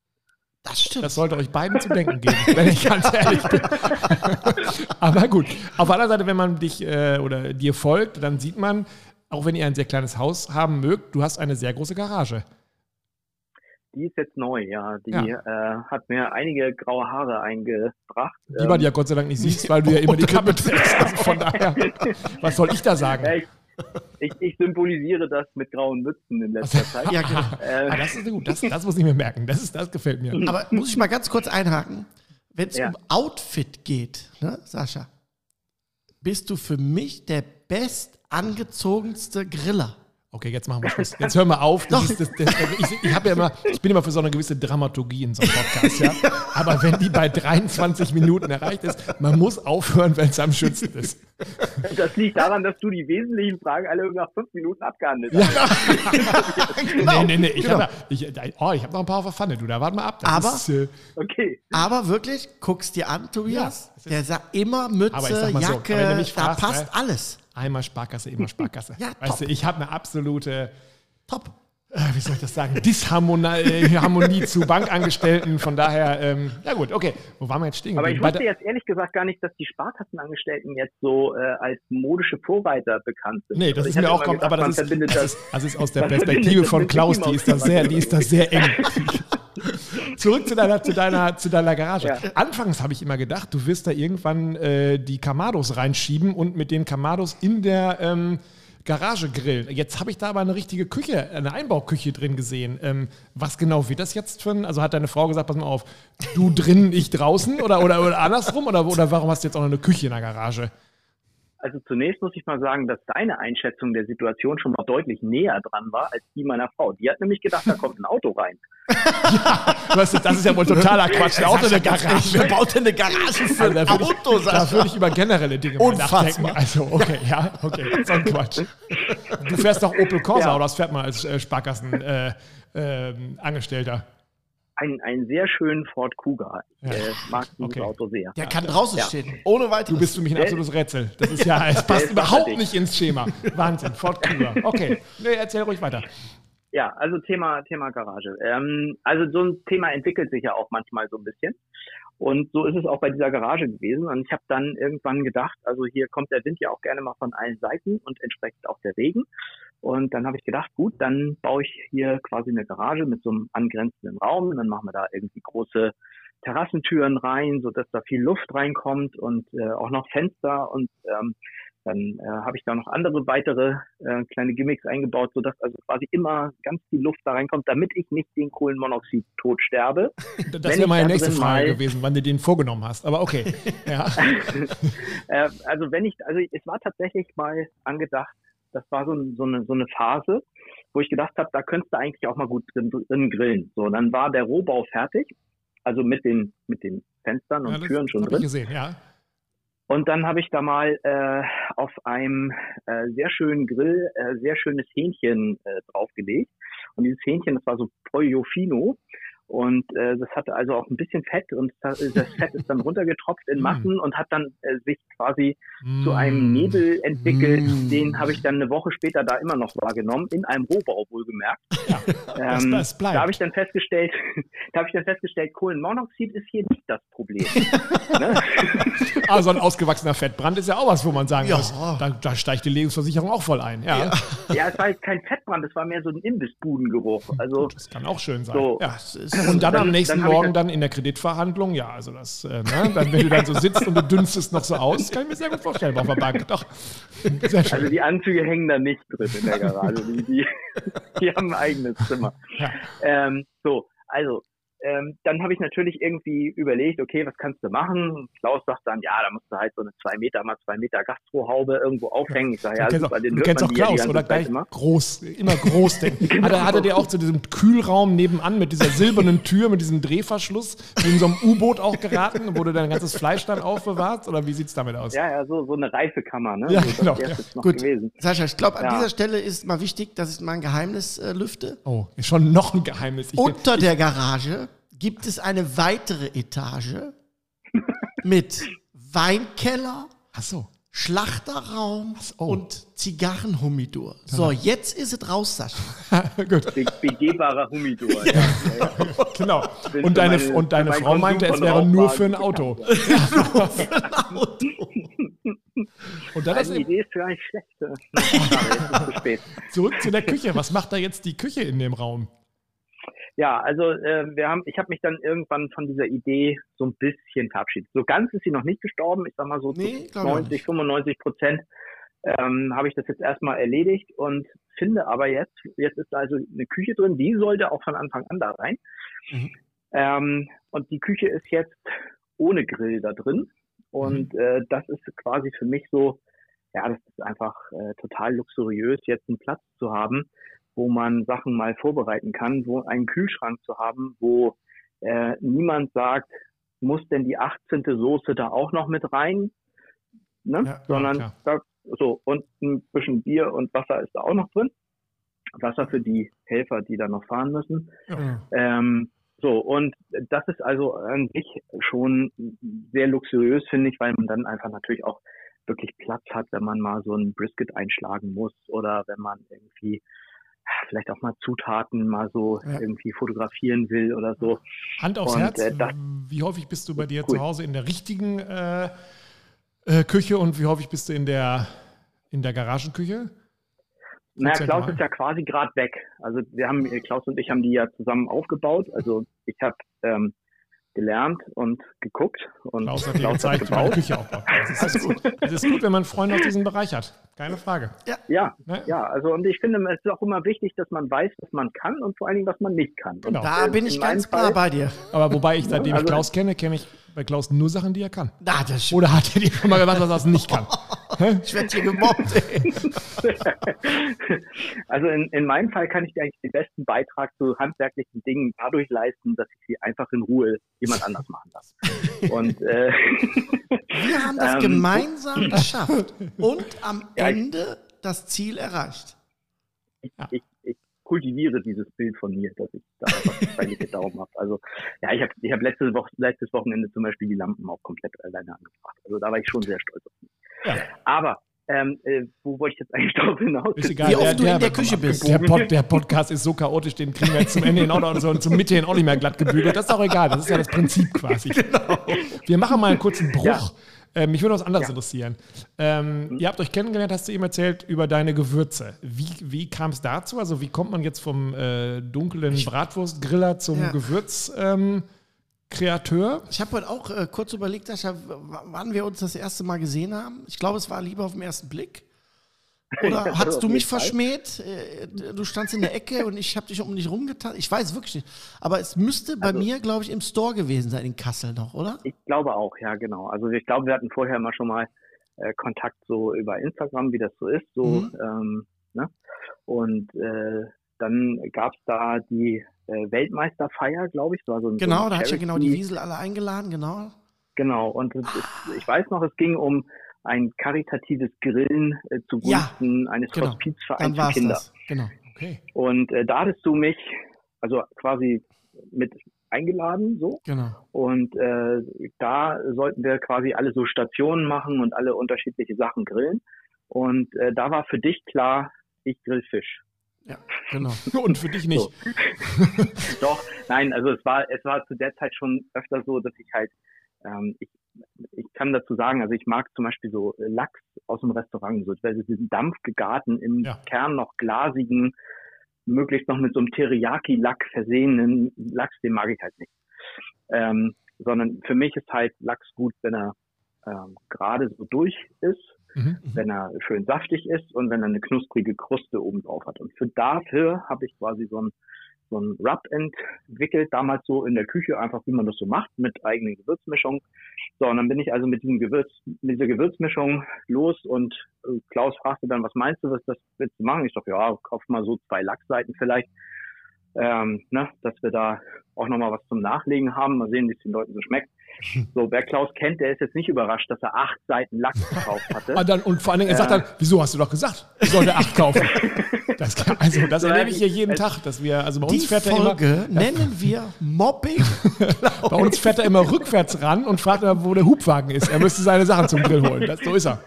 Das stimmt. Das sollte euch beiden zu denken geben, (laughs) wenn ich ganz ehrlich bin. (laughs) Aber gut. Auf der anderen Seite, wenn man dich äh, oder dir folgt, dann sieht man, auch wenn ihr ein sehr kleines Haus haben mögt, du hast eine sehr große Garage. Die ist jetzt neu, ja. Die ja. Äh, hat mir einige graue Haare eingebracht. Die man ähm, ja Gott sei Dank nicht siehst, weil du ja immer die (laughs) Kappe trägst. Also von daher, was soll ich da sagen? Ja, ich, ich, ich, symbolisiere das mit grauen Mützen in letzter (laughs) Zeit. ja, genau. Äh, ah, das ist gut. Das, das muss ich mir merken. Das, ist, das gefällt mir. Aber muss ich mal ganz kurz einhaken? Wenn es ja. um Outfit geht, ne, Sascha, bist du für mich der best angezogenste Griller. Okay, jetzt machen wir Schluss. (laughs) Jetzt hören wir auf. Das ist, das, das, ich, ich, ja immer, ich bin immer für so eine gewisse Dramaturgie in so einem Podcast, ja. (laughs) Aber wenn die bei 23 Minuten erreicht ist, man muss aufhören, wenn es am schönsten ist. (laughs) Das liegt daran, dass du die wesentlichen Fragen alle nach fünf Minuten abgehandelt hast. Ja. genau. Nee, nee, nee. Ich genau. habe oh, hab noch ein paar auf der Pfanne, du. Da warten wir ab. Das aber, ist, äh, okay. aber wirklich, guck's dir an, Tobias. Ja, der sagt immer Mütze, Jacke, so, fragst, da passt äh, alles. Einmal Sparkasse, immer (laughs) Sparkasse. ja, weißt top. du, ich habe eine absolute Top. Äh, wie soll ich das sagen? Disharmonie äh, zu Bankangestellten. Von daher, ähm, ja gut, okay. Wo waren wir jetzt stehen? Aber ich wusste jetzt ehrlich gesagt gar nicht, dass die Sparkassenangestellten jetzt so äh, als modische Vorreiter bekannt sind. Nee, das also ist mir auch, gedacht, aber das ist, das, ist, das ist aus der Perspektive von Klaus, die ist da sehr, die ist da sehr (laughs) eng. Zurück zu deiner, zu deiner, zu deiner Garage. Ja. Anfangs habe ich immer gedacht, du wirst da irgendwann äh, die Kamados reinschieben und mit den Kamados in der ähm, Garage grillen. Jetzt habe ich da aber eine richtige Küche, eine Einbauküche drin gesehen. Ähm, was genau wird das jetzt für ein? Also hat deine Frau gesagt, pass mal auf, du drin, ich draußen oder, oder, oder andersrum? Oder, oder warum hast du jetzt auch noch eine Küche in der Garage? Also zunächst muss ich mal sagen, dass deine Einschätzung der Situation schon mal deutlich näher dran war als die meiner Frau. Die hat nämlich gedacht, da kommt ein Auto rein. (laughs) ja, weißt du, das ist ja wohl (laughs) totaler Quatsch. Ein Auto in der Garage. Wer baut denn eine Garage für also, ein Auto? Ich, da würde ich über generelle Dinge nachdenken. Also, okay, ja, okay, so ein Quatsch. Du fährst doch Opel Corsa ja. oder das fährt man als äh, Sparkassenangestellter? Äh, äh, einen, einen sehr schönen Ford Kuga. Ich ja. äh, mag dieses okay. Auto sehr. Der kann draußen ja. stehen, ohne weiteres. Du bist für mich ein absolutes Rätsel. Das ist ja, (laughs) es passt überhaupt nicht ins Schema. Wahnsinn, Ford Kuga. Okay, nee, erzähl ruhig weiter. Ja, also Thema, Thema Garage. Ähm, also so ein Thema entwickelt sich ja auch manchmal so ein bisschen. Und so ist es auch bei dieser Garage gewesen. Und ich habe dann irgendwann gedacht, also hier kommt der Wind ja auch gerne mal von allen Seiten und entsprechend auch der Regen. Und dann habe ich gedacht, gut, dann baue ich hier quasi eine Garage mit so einem angrenzenden Raum. Und dann machen wir da irgendwie große Terrassentüren rein, so dass da viel Luft reinkommt und äh, auch noch Fenster und ähm, dann äh, habe ich da noch andere weitere äh, kleine Gimmicks eingebaut, sodass also quasi immer ganz viel Luft da reinkommt, damit ich nicht den Kohlenmonoxid tot sterbe. (laughs) Das wäre meine nächste Frage gewesen, wann du den vorgenommen hast. Aber okay. (laughs) ja. äh, also wenn ich, also es war tatsächlich mal angedacht, das war so, so, eine, so eine Phase, wo ich gedacht habe, da könntest du eigentlich auch mal gut drin, drin grillen. So, dann war der Rohbau fertig, also mit den, mit den Fenstern und ja, Türen schon drin. Gesehen, ja. Und dann habe ich da mal äh, auf einem äh, sehr schönen Grill äh, sehr schönes Hähnchen äh, draufgelegt. Und dieses Hähnchen, das war so Pollo Fino. Und äh, das hatte also auch ein bisschen Fett und das, Fett ist dann (laughs) runtergetropft in mm. Massen und hat dann äh, sich quasi mm. zu einem Nebel entwickelt. Mm. Den habe ich dann eine Woche später da immer noch wahrgenommen, in einem Rohbau wohlgemerkt. Ja, (laughs) ähm, das, das da habe ich dann festgestellt, (laughs) da habe ich dann festgestellt, Kohlenmonoxid ist hier nicht das Problem. ne? (laughs) Also ein ausgewachsener Fettbrand ist ja auch was, wo man sagen ja. muss, da, da, steigt die Lebensversicherung auch voll ein. Ja, ja. ja es war kein Fettbrand, es war mehr so ein Imbissbudengeruch. Also, das kann auch schön sein. So, ja, es ist und dann, dann am nächsten dann Morgen dann in der Kreditverhandlung, ja, also das, äh, ne, (laughs) dann, wenn du dann so sitzt und du dünstest noch so aus, kann ich mir sehr gut vorstellen auf der Bank. Doch. (laughs) Also die Anzüge hängen da nicht drin in der Garage. Die, die, die haben ein eigenes Zimmer. Ja. Ähm, so, also ähm, dann habe ich natürlich irgendwie überlegt, okay, was kannst du machen? Klaus sagt dann, ja, da musst du halt so eine zwei Meter mal zwei Meter Gastrohaube irgendwo aufhängen. Ich sage, ja, du super, den du kennst auch Klaus, oder gleich immer. groß, immer groß (laughs) denken. genau. hat, er, hat er dir auch zu diesem Kühlraum nebenan mit dieser silbernen Tür, mit diesem Drehverschluss, in so einem U-Boot auch geraten, wo du dein ganzes Fleisch dann aufbewahrst? Oder wie sieht es damit aus? Ja, ja, so, so eine Reifekammer, ne? Ja, so, genau. Ja. Gut. Gewesen. Sascha, ich glaube, an ja. dieser Stelle ist mal wichtig, dass ich mal ein Geheimnis äh, lüfte. Oh, ist schon noch ein Geheimnis. Ich Unter bin, der Garage gibt es eine weitere Etage mit Weinkeller, so. Schlachterraum oh. und Zigarrenhumidor. So, jetzt ist es raus, Sascha. (laughs) Gut. Begehbarer Humidor. ja, ja. genau. Und deine, meine, und deine Frau meinte, es wäre nur für ein Auto. (laughs) Ja, für ein Auto. Und dann die Idee (laughs) ist gar nicht schlecht. Zurück zu der Küche. Was macht da jetzt die Küche in dem Raum? Ja, also äh, wir haben, ich habe mich dann irgendwann von dieser Idee so ein bisschen verabschiedet. So ganz ist sie noch nicht gestorben. Ich sag mal so nee, 90, 95 Prozent ähm, habe ich das jetzt erstmal erledigt und finde aber jetzt, jetzt ist also eine Küche drin, die sollte auch von Anfang an da rein. Mhm. Ähm, und die Küche ist jetzt ohne Grill da drin. Und mhm. äh, das ist quasi für mich so, ja, das ist einfach äh, total luxuriös, jetzt einen Platz zu haben, wo man Sachen mal vorbereiten kann, wo einen Kühlschrank zu haben, wo äh, niemand sagt, muss denn die 18. Soße da auch noch mit rein? Ne? Ja, Sondern ja, da, so, und ein bisschen Bier und Wasser ist da auch noch drin. Wasser für die Helfer, die da noch fahren müssen. Ja. Ähm, so, und das ist also an sich schon sehr luxuriös, finde ich, weil man dann einfach natürlich auch wirklich Platz hat, wenn man mal so ein Brisket einschlagen muss oder wenn man irgendwie vielleicht auch mal Zutaten mal so ja. irgendwie fotografieren will oder so. Hand aufs und, Herz, äh, wie häufig bist du bei dir cool. zu Hause in der richtigen äh, äh, Küche und wie häufig bist du in der, in der Garagenküche? Naja, Klaus ist ja quasi gerade weg. Also wir haben, Klaus und ich haben die ja zusammen aufgebaut. Also ich habe ähm, gelernt und geguckt. Und Klaus hat dir gezeigt, wie man Küche aufbaut. Das ist, (laughs) gut. das ist gut, wenn man Freunde aus diesem Bereich hat. Keine Frage. Ja, ja, ne? ja, also und ich finde, es ist auch immer wichtig, dass man weiß, was man kann und vor allen Dingen, was man nicht kann. Genau. Und, da äh, bin ich ganz klar bei dir. Aber wobei ich, seitdem also, ich Klaus kenne, kenne ich bei Klaus nur Sachen, die er kann. Na, Oder hat er dir schon mal gesagt, was er nicht kann? (laughs) ich werde hier gemobbt. Ey. (laughs) also in, in meinem Fall kann ich dir eigentlich den besten Beitrag zu handwerklichen Dingen dadurch leisten, dass ich sie einfach in Ruhe jemand anders machen lasse. (laughs) Und äh, wir haben das ähm, gemeinsam geschafft und am ja, Ende das Ziel erreicht. Ich, ich, ich kultiviere dieses Bild von mir, dass ich da einfach Daumen habe. Also ja, ich habe ich hab letztes, Woche, letztes Wochenende zum Beispiel die Lampen auch komplett alleine angebracht. Also da war ich schon sehr stolz auf mich. Ja. Aber Ähm, äh, wo wollte ich jetzt eigentlich (laughs) drauf hinaus? Ist egal, Wie oft der, du in der Küche bist. Der, Pod, der, Podcast ist so chaotisch, den kriegen wir jetzt zum Ende hin auch noch, so, zum Mitte hin auch nicht mehr glatt gebügelt. Das ist auch egal, das ist ja das Prinzip quasi. (laughs) Genau. Wir machen mal einen kurzen Bruch. Ja. Ähm, mich würde was anderes ja. interessieren. Ähm, mhm. Ihr habt euch kennengelernt, hast du eben erzählt, über deine Gewürze. Wie, wie kam es dazu? Also wie kommt man jetzt vom äh, dunklen Bratwurstgriller zum ja. Gewürz? Ähm, Kreateur. Ich habe heute auch äh, kurz überlegt, Sascha, wann wir uns das erste Mal gesehen haben. Ich glaube, es war lieber auf den ersten Blick. Oder ja, (laughs) hast du mich verschmäht? Äh, du standst in der Ecke und ich habe dich um dich rumgetan. Ich weiß wirklich nicht. Aber es müsste bei also, mir, glaube ich, im Store gewesen sein, in Kassel noch, oder? Ich glaube auch, ja, genau. Also ich glaube, wir hatten vorher immer schon mal äh, Kontakt so über Instagram, wie das so ist. So, mhm. ähm, ne? Und äh, dann gab es da die äh, Weltmeisterfeier, glaube ich. So, also genau, so da hat ja genau die Wiesel alle eingeladen, genau. Genau, und ah. ich weiß noch, es ging um ein karitatives Grillen äh, zugunsten ja, eines genau. Hospizvereins für Kinder. Das. Genau, okay. Und äh, da hattest du mich also quasi mit eingeladen, so. Genau. Und äh, da sollten wir quasi alle so Stationen machen und alle unterschiedliche Sachen grillen. Und äh, da war für dich klar, ich grill Fisch. Ja, genau. (laughs) (laughs) Und für dich nicht. So. (laughs) Doch, nein, also es war, es war zu der Zeit schon öfter so, dass ich halt, ähm, ich, ich kann dazu sagen, also ich mag zum Beispiel so Lachs aus dem Restaurant, so also diesen dampfgegarten, im ja. Kern noch glasigen, möglichst noch mit so einem Teriyaki-Lack versehenen Lachs, den mag ich halt nicht. Ähm, sondern für mich ist halt Lachs gut, wenn er ähm, gerade so durch ist Mhm. wenn er schön saftig ist und wenn er eine knusprige Kruste oben drauf hat. Und für dafür habe ich quasi so ein so ein Rub entwickelt, damals so in der Küche, einfach wie man das so macht, mit eigenen Gewürzmischungen. So, und dann bin ich also mit diesem Gewürz, mit dieser Gewürzmischung los und äh, Klaus fragte dann, was meinst du, was das willst du machen? Ich dachte, ja, kauf mal so zwei Lachsseiten vielleicht, ähm, ne, dass wir da auch nochmal was zum Nachlegen haben, mal sehen, wie es den Leuten so schmeckt. So, wer Klaus kennt, der ist jetzt nicht überrascht, dass er acht Seiten Lachs gekauft hatte. Ah, dann, und vor allen Dingen, er sagt dann, wieso hast du doch gesagt, ich sollte acht kaufen? (laughs) Das, kann, also, das erlebe ich hier jeden Tag, dass wir, also bei uns fährt Folge er immer. nennen wir Mobbing. (laughs) bei uns fährt er immer rückwärts ran und fragt, wo der Hubwagen ist. Er müsste seine Sachen zum Grill holen. Das, so ist er.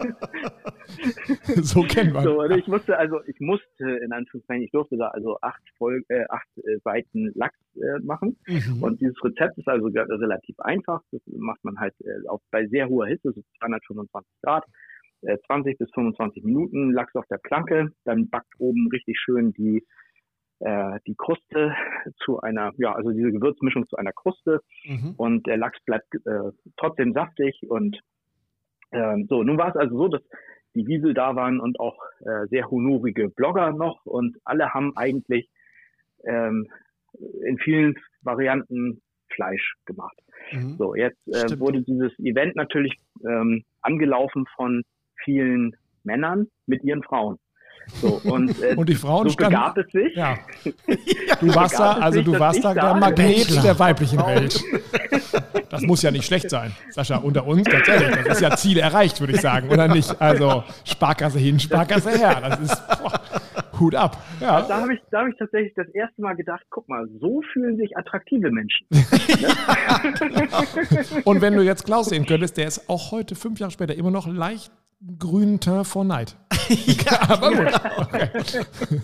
(laughs) so kennen wir. So, ich musste, also ich musste in Anführungszeichen, ich durfte da also acht, Folge, äh, acht äh, Seiten Lachs äh, machen. Mhm. Und dieses Rezept ist also relativ einfach. Das macht man halt äh, auch bei sehr hoher Hitze, so 225 Grad. 20 äh, bis 25 Minuten Lachs auf der Planke, dann backt oben richtig schön die äh, die Kruste zu einer, ja, also diese Gewürzmischung zu einer Kruste mhm. und der Lachs bleibt äh, trotzdem saftig und äh, so. Nun war es also so, dass die Wiesel da waren und auch äh, sehr honorige Blogger noch und alle haben eigentlich ähm, in vielen Varianten Fleisch gemacht. Mhm. So, jetzt äh, wurde dieses Event natürlich ähm, angelaufen von vielen Männern mit ihren Frauen. So, und, äh, (laughs) und die Frauen so standen, begab es sich. Ja. (laughs) Du warst da, also du warst da der Magnet der weiblichen Welt. Das muss ja nicht schlecht sein, Sascha, unter uns, ganz ehrlich, das ist ja Ziel erreicht, würde ich sagen, oder nicht? Also Sparkasse hin, Sparkasse her, das ist boah, Hut ab. Ja. Da habe ich, hab ich tatsächlich das erste Mal gedacht, guck mal, so fühlen sich attraktive Menschen. (laughs) Und wenn du jetzt Klaus sehen könntest, der ist auch heute, fünf Jahre später, immer noch leicht grünen Teint vor Neid. ja, aber gut. Okay.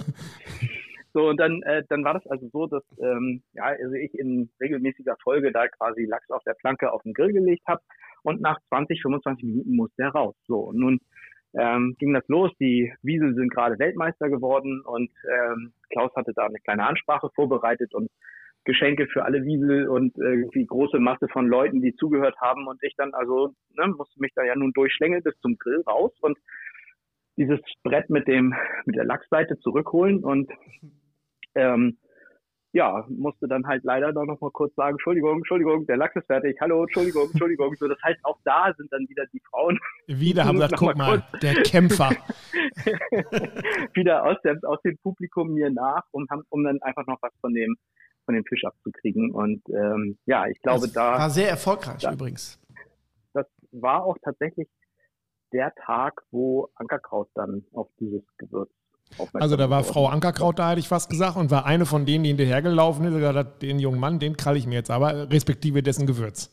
So, und dann, äh, dann war das also so, dass ähm, ja, also ich in regelmäßiger Folge da quasi Lachs auf der Planke auf den Grill gelegt habe und nach 20, 25 Minuten musste er raus. So, und nun ähm, ging das los. Die Wiesel sind gerade Weltmeister geworden und ähm, Klaus hatte da eine kleine Ansprache vorbereitet und Geschenke für alle Wiesel und irgendwie große Masse von Leuten, die zugehört haben. Und ich dann also ne, musste mich da ja nun durchschlängeln bis zum Grill raus und dieses Brett mit dem mit der Lachsseite zurückholen und ähm, ja, musste dann halt leider doch noch mal kurz sagen, Entschuldigung, Entschuldigung, der Lachs ist fertig, hallo, Entschuldigung, Entschuldigung. So, das heißt, auch da sind dann wieder die Frauen. Wieder haben (laughs) gesagt, guck mal, der Kämpfer. (laughs) wieder aus, der, aus dem Publikum mir nach, um, um dann einfach noch was von dem, von dem Fisch abzukriegen. Und ähm, ja, ich glaube, das da. War sehr erfolgreich da, übrigens. Das war auch tatsächlich der Tag, wo Ankerkraut dann auf dieses Gewürz also da war Frau Ankerkraut da, hätte ich fast gesagt, und war eine von denen, die hinterhergelaufen ist, gesagt hat, den jungen Mann, den kralle ich mir jetzt aber, respektive dessen Gewürz.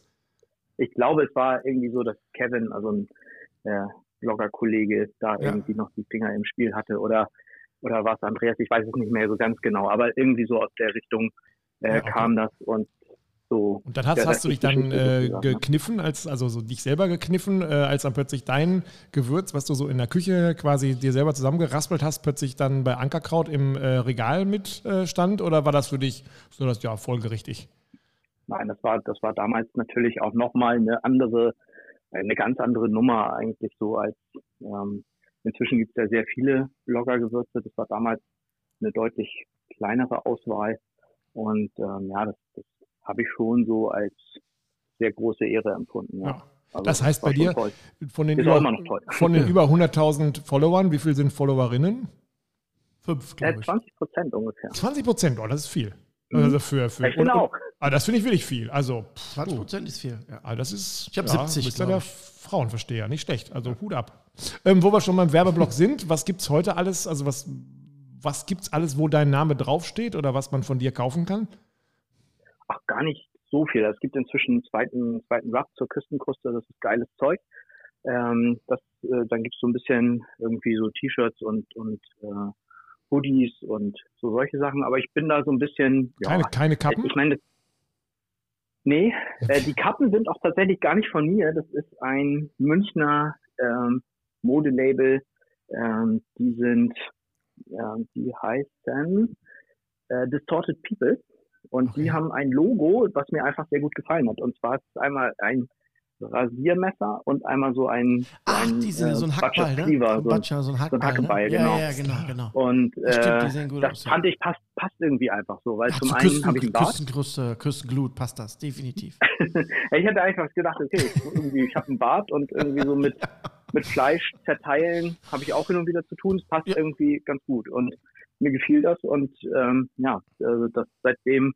Ich glaube, es war irgendwie so, dass Kevin, also ein, äh, Blogger-Kollege da ja. irgendwie noch die Finger im Spiel hatte oder oder war es Andreas, ich weiß es nicht mehr so ganz genau, aber irgendwie so aus der Richtung äh, ja, okay. kam das und so. Und dann hast, hast du dich dann äh, gekniffen, als, also so dich selber gekniffen, äh, als dann plötzlich dein Gewürz, was du so in der Küche quasi dir selber zusammengeraspelt hast, plötzlich dann bei Ankerkraut im äh, Regal mit äh, oder war das für dich so das ja folgerichtig? Nein, das war, das war damals natürlich auch nochmal eine andere, eine ganz andere Nummer eigentlich so als ähm, inzwischen gibt es ja sehr viele Blogger-Gewürze. Das war damals eine deutlich kleinere Auswahl. Und ähm, ja, das, das habe ich schon so als sehr große Ehre empfunden. Ja. ja. Also das heißt bei dir, von den, über, von den über 100.000 Followern, wie viel sind Followerinnen? Fünf, glaube ich. 20 Prozent ungefähr. 20 Prozent, oh, das ist viel. Mhm. Also für, für, ich finde auch. Ah, das finde ich wirklich viel. Also, 20 Prozent ist viel. Ja. Ah, das ist, ich habe ja, 70. Bist ja der Frauenversteher, nicht schlecht. Also Hut ab. Ähm, wo wir schon beim Werbeblock (laughs) sind, was gibt es heute alles? Also was, was gibt es alles, wo dein Name draufsteht oder was man von dir kaufen kann? Ach, gar nicht so viel. Es gibt inzwischen einen zweiten, zweiten Rap zur Küstenkruste, das ist geiles Zeug. Ähm, das, äh, dann gibt es so ein bisschen irgendwie so T-Shirts und, und äh, Hoodies und so solche Sachen. Aber ich bin da so ein bisschen. Ja, keine, keine Kappen? Ich meine, nee, äh, die Kappen sind auch tatsächlich gar nicht von mir. Das ist ein Münchner ähm, Modelabel. Ähm, die sind, ja, die heißen äh, Distorted People. Und okay. die haben ein Logo, was mir einfach sehr gut gefallen hat. Und zwar ist es einmal ein Rasiermesser und einmal so ein, Ach, ein, diese, äh, so ein Hackball, ne? So, Butcher, so ein Hackball, so ein Hackeball ne? genau. Ja, ja, genau, genau. Und äh, Stimmt, das fand ich passt, passt irgendwie einfach so, weil Ach, zum einen habe ich einen Bart. Küstengruste, Küstenglut passt das, definitiv. (laughs) ich hätte einfach gedacht, okay, irgendwie, ich habe einen Bart und irgendwie so mit, (laughs) mit Fleisch zerteilen habe ich auch hin und wieder zu tun. Es passt ja. irgendwie ganz gut und mir gefiel das und ähm, ja, also das seitdem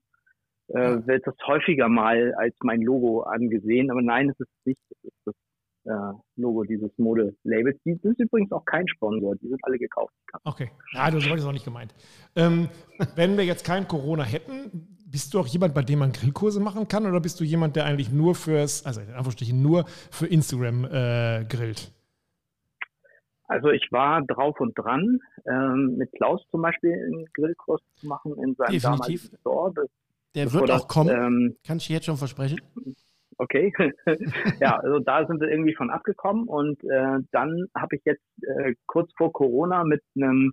äh, wird das häufiger mal als mein Logo angesehen. Aber nein, es ist nicht. Es ist das äh, Logo dieses Mode-Labels. Die sind übrigens auch kein Sponsor, die sind alle gekauft. Okay, ja, du es auch nicht gemeint. Ähm, (laughs) wenn wir jetzt kein Corona hätten, bist du auch jemand, bei dem man Grillkurse machen kann oder bist du jemand, der eigentlich nur fürs, also in Anführungsstrichen nur für Instagram äh, grillt? Also ich war drauf und dran, ähm, mit Klaus zum Beispiel einen Grillkurs zu machen in seinem Definitiv. damaligen Store. Das der wird auch kommen. Ähm, Kann ich jetzt schon versprechen? Okay. (laughs) ja, also da sind wir irgendwie von abgekommen und äh, dann habe ich jetzt äh, kurz vor Corona mit einem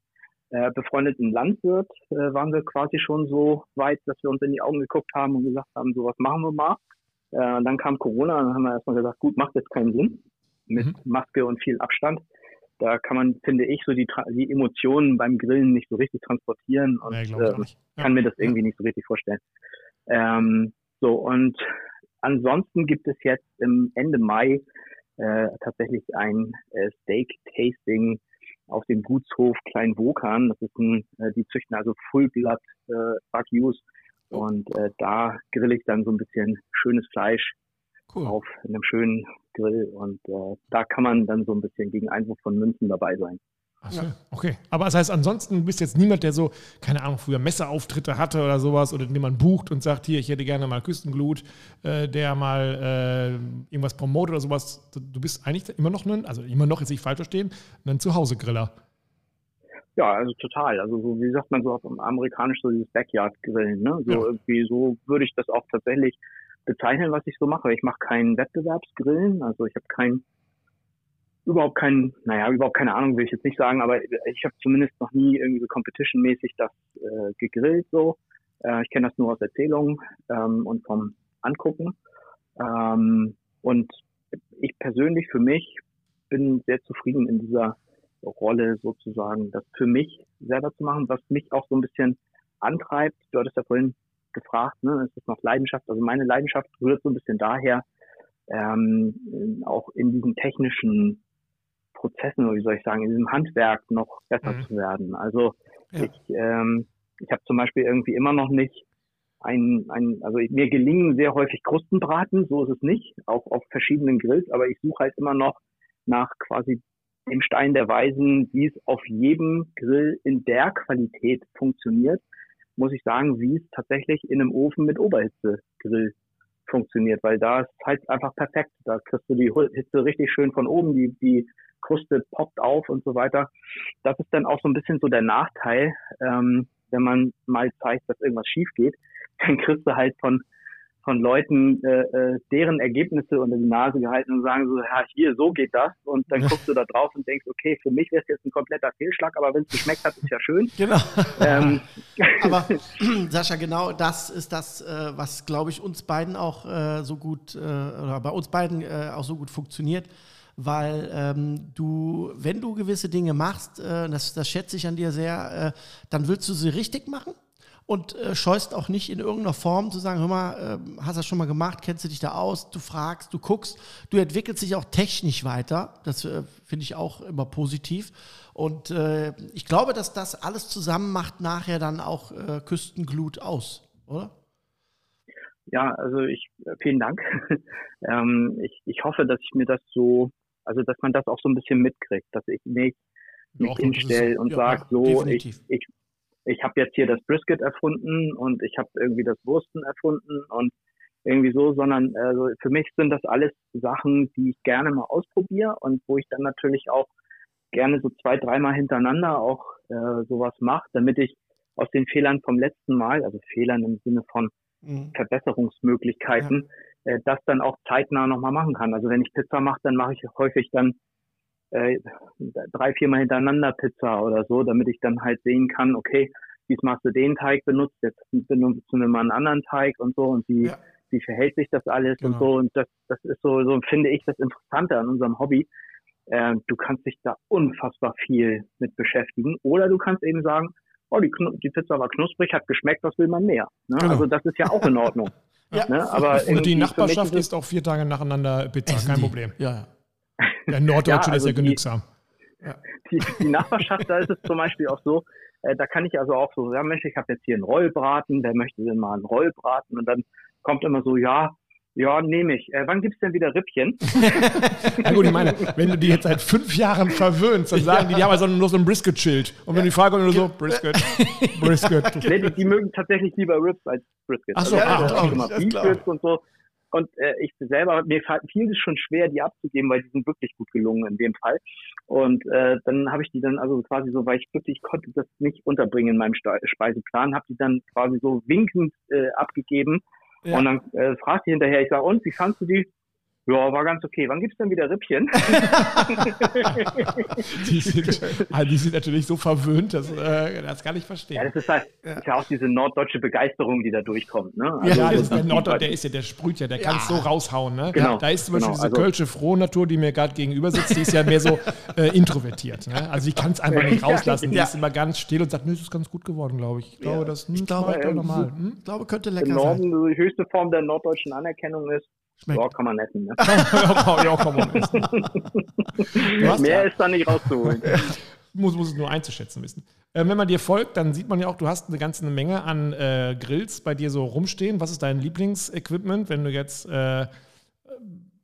äh, befreundeten Landwirt äh, waren wir quasi schon so weit, dass wir uns in die Augen geguckt haben und gesagt haben, so was machen wir mal. Äh, dann kam Corona, dann haben wir erstmal gesagt, gut, macht jetzt keinen Sinn mit mhm. Maske und viel Abstand. Da kann man, finde ich, so die, die Emotionen beim Grillen nicht so richtig transportieren und nee, äh, ja. kann mir das irgendwie ja. nicht so richtig vorstellen. Ähm, so, und ansonsten gibt es jetzt im Ende Mai äh, tatsächlich ein äh, Steak-Tasting auf dem Gutshof Klein Wokan. Das ist ein, äh, die züchten also Fullblood äh, Wagyus und äh, da grill ich dann so ein bisschen schönes Fleisch cool. auf einem schönen Grill und äh, da kann man dann so ein bisschen gegen Einwurf von Münzen dabei sein. Achso, ja. okay. Aber das heißt, ansonsten bist jetzt niemand, der so, keine Ahnung, früher Messerauftritte hatte oder sowas oder den man bucht und sagt, hier, ich hätte gerne mal Küstenglut, äh, der mal äh, irgendwas promotet oder sowas. Du bist eigentlich immer noch ein, also immer noch, jetzt nicht falsch verstehen, ein Zuhause-Griller. Ja, also total. Also so, wie sagt man so auf amerikanisch so dieses Backyard-Grillen, ne? So ja. irgendwie, so würde ich das auch tatsächlich bezeichnen, was ich so mache. Ich mache keinen Wettbewerbsgrillen, also ich habe kein überhaupt kein, naja, überhaupt keine Ahnung will ich jetzt nicht sagen, aber ich habe zumindest noch nie irgendwie so competition-mäßig das äh, gegrillt so. Äh, ich kenne das nur aus Erzählungen ähm, und vom Angucken. Ähm, und ich persönlich für mich bin sehr zufrieden in dieser Rolle sozusagen, das für mich selber zu machen, was mich auch so ein bisschen antreibt. Du hattest ja vorhin gefragt, ne, ist das noch Leidenschaft? Also meine Leidenschaft rührt so ein bisschen daher, ähm, auch in diesen technischen Prozessen, oder wie soll ich sagen, in diesem Handwerk noch besser mhm. zu werden. Also ja. ich, ähm, ich habe zum Beispiel irgendwie immer noch nicht ein, ein, also mir gelingen sehr häufig Krustenbraten, so ist es nicht, auch auf verschiedenen Grills, aber ich suche halt immer noch nach quasi dem Stein der Weisen, wie es auf jedem Grill in der Qualität funktioniert, muss ich sagen, wie es tatsächlich in einem Ofen mit Oberhitze-Grill funktioniert, weil da ist halt einfach perfekt. Da kriegst du die Hitze richtig schön von oben, die, die Kruste poppt auf und so weiter. Das ist dann auch so ein bisschen so der Nachteil, ähm, wenn man mal zeigt, dass irgendwas schief geht, (laughs) dann kriegst du halt von von Leuten äh, äh, deren Ergebnisse unter die Nase gehalten und sagen so, ja, hier, so geht das. Und dann (laughs) guckst du da drauf und denkst, okay, für mich wäre es jetzt ein kompletter Fehlschlag, aber wenn es geschmeckt hat, ist ja schön. (laughs) Genau. Ähm. (laughs) aber Sascha, genau das ist das, äh, was, glaube ich, uns beiden auch äh, so gut, äh, oder bei uns beiden äh, auch so gut funktioniert weil ähm, du, wenn du gewisse Dinge machst, äh, das, das schätze ich an dir sehr, äh, dann willst du sie richtig machen und äh, scheust auch nicht in irgendeiner Form zu sagen, hör mal, äh, hast du das schon mal gemacht, kennst du dich da aus, du fragst, du guckst, du entwickelst dich auch technisch weiter, das äh, finde ich auch immer positiv und äh, ich glaube, dass das alles zusammen macht nachher dann auch äh, Küstenglut aus, oder? Ja, also ich, äh, vielen Dank. (laughs) ähm, ich, ich hoffe, dass ich mir das so, also dass man das auch so ein bisschen mitkriegt, dass ich nicht mich hinstelle und ja, sage, so, ich, ich, ich habe jetzt hier das Brisket erfunden und ich habe irgendwie das Wursten erfunden und irgendwie so, sondern also für mich sind das alles Sachen, die ich gerne mal ausprobiere und wo ich dann natürlich auch gerne so zwei, dreimal hintereinander auch äh, sowas mache, damit ich aus den Fehlern vom letzten Mal, also Fehlern im Sinne von mhm. Verbesserungsmöglichkeiten, ja. äh, das dann auch zeitnah nochmal machen kann. Also wenn ich Pizza mache, dann mache ich häufig dann äh, drei, viermal hintereinander Pizza oder so, damit ich dann halt sehen kann, okay, diesmal hast du den Teig benutzt, jetzt benutzen wir mal einen anderen Teig und so und wie, ja. wie verhält sich das alles genau. und so. Und das, das ist so, so finde ich das Interessante an unserem Hobby. Äh, du kannst dich da unfassbar viel mit beschäftigen. Oder du kannst eben sagen, oh, die, die Pizza war knusprig, hat geschmeckt, was will man mehr? Ne? Genau. Also das ist ja auch in Ordnung. (laughs) ja. Ne? Aber und die Nachbarschaft isst auch vier Tage nacheinander Pizza, kein Problem. Ja, Der Norddeutsche ja, also ist ja also genügsam. (laughs) Die, die, die, Nachbarschaft, da ist es zum Beispiel auch so, äh, da kann ich also auch so, ja Mensch, ich habe jetzt hier einen Rollbraten, wer möchte denn mal einen Rollbraten? Und dann kommt immer so, ja, ja, nehme ich. Äh, wann gibt's denn wieder Rippchen? (laughs) ja gut, ich meine, wenn du die jetzt seit fünf Jahren verwöhnst, dann sagen ja. die, die haben also nur so ein Brisket-Schild. Und wenn die Frage nur so, Brisket, (laughs) Brisket. Nee, die, die, mögen tatsächlich lieber Ribs als Brisket. Ach so, also, ja, ah, auch schon mal und so. Und äh, ich selber, mir fiel es schon schwer, die abzugeben, weil die sind wirklich gut gelungen in dem Fall. Und äh, dann habe ich die dann also quasi so, weil ich wirklich konnte das nicht unterbringen in meinem Speiseplan, habe die dann quasi so winkend äh, abgegeben. Ja. Und dann äh, fragte ich hinterher, ich sage, und wie fandst du die? Ja, war ganz okay. Wann gibt's denn wieder Rippchen? (laughs) die, sind, also die sind natürlich so verwöhnt, dass äh, das kann ich verstehen. Ja, das ist halt ja. Ist ja auch diese norddeutsche Begeisterung, die da durchkommt. Ne? Also, ja, das der Norddeutsche, der ist ja, der sprüht ja, der ja. kann es so raushauen. Ne? Genau. Da ist zum Beispiel genau. diese also, kölsche Frohnatur, die mir gerade gegenüber sitzt, die ist ja mehr so äh, introvertiert. Ne? Also die kann es einfach nicht (laughs) rauslassen. Die ist immer ganz still und sagt, nö, das ist ganz gut geworden, glaube ich. Ich glaube, das hm, ich glaube, ähm, normal. Hm? Ich glaube, könnte lecker Norden, sein. Die höchste Form der norddeutschen Anerkennung ist Schmeckt. Ja, kann man essen. Ne? ja, kann man essen. Mehr ja. ist da nicht rauszuholen. (laughs) muss, muss es nur einzuschätzen wissen. Äh, wenn man dir folgt, dann sieht man ja auch, du hast eine ganze Menge an äh, Grills bei dir so rumstehen. Was ist dein Lieblingsequipment, wenn du jetzt, äh,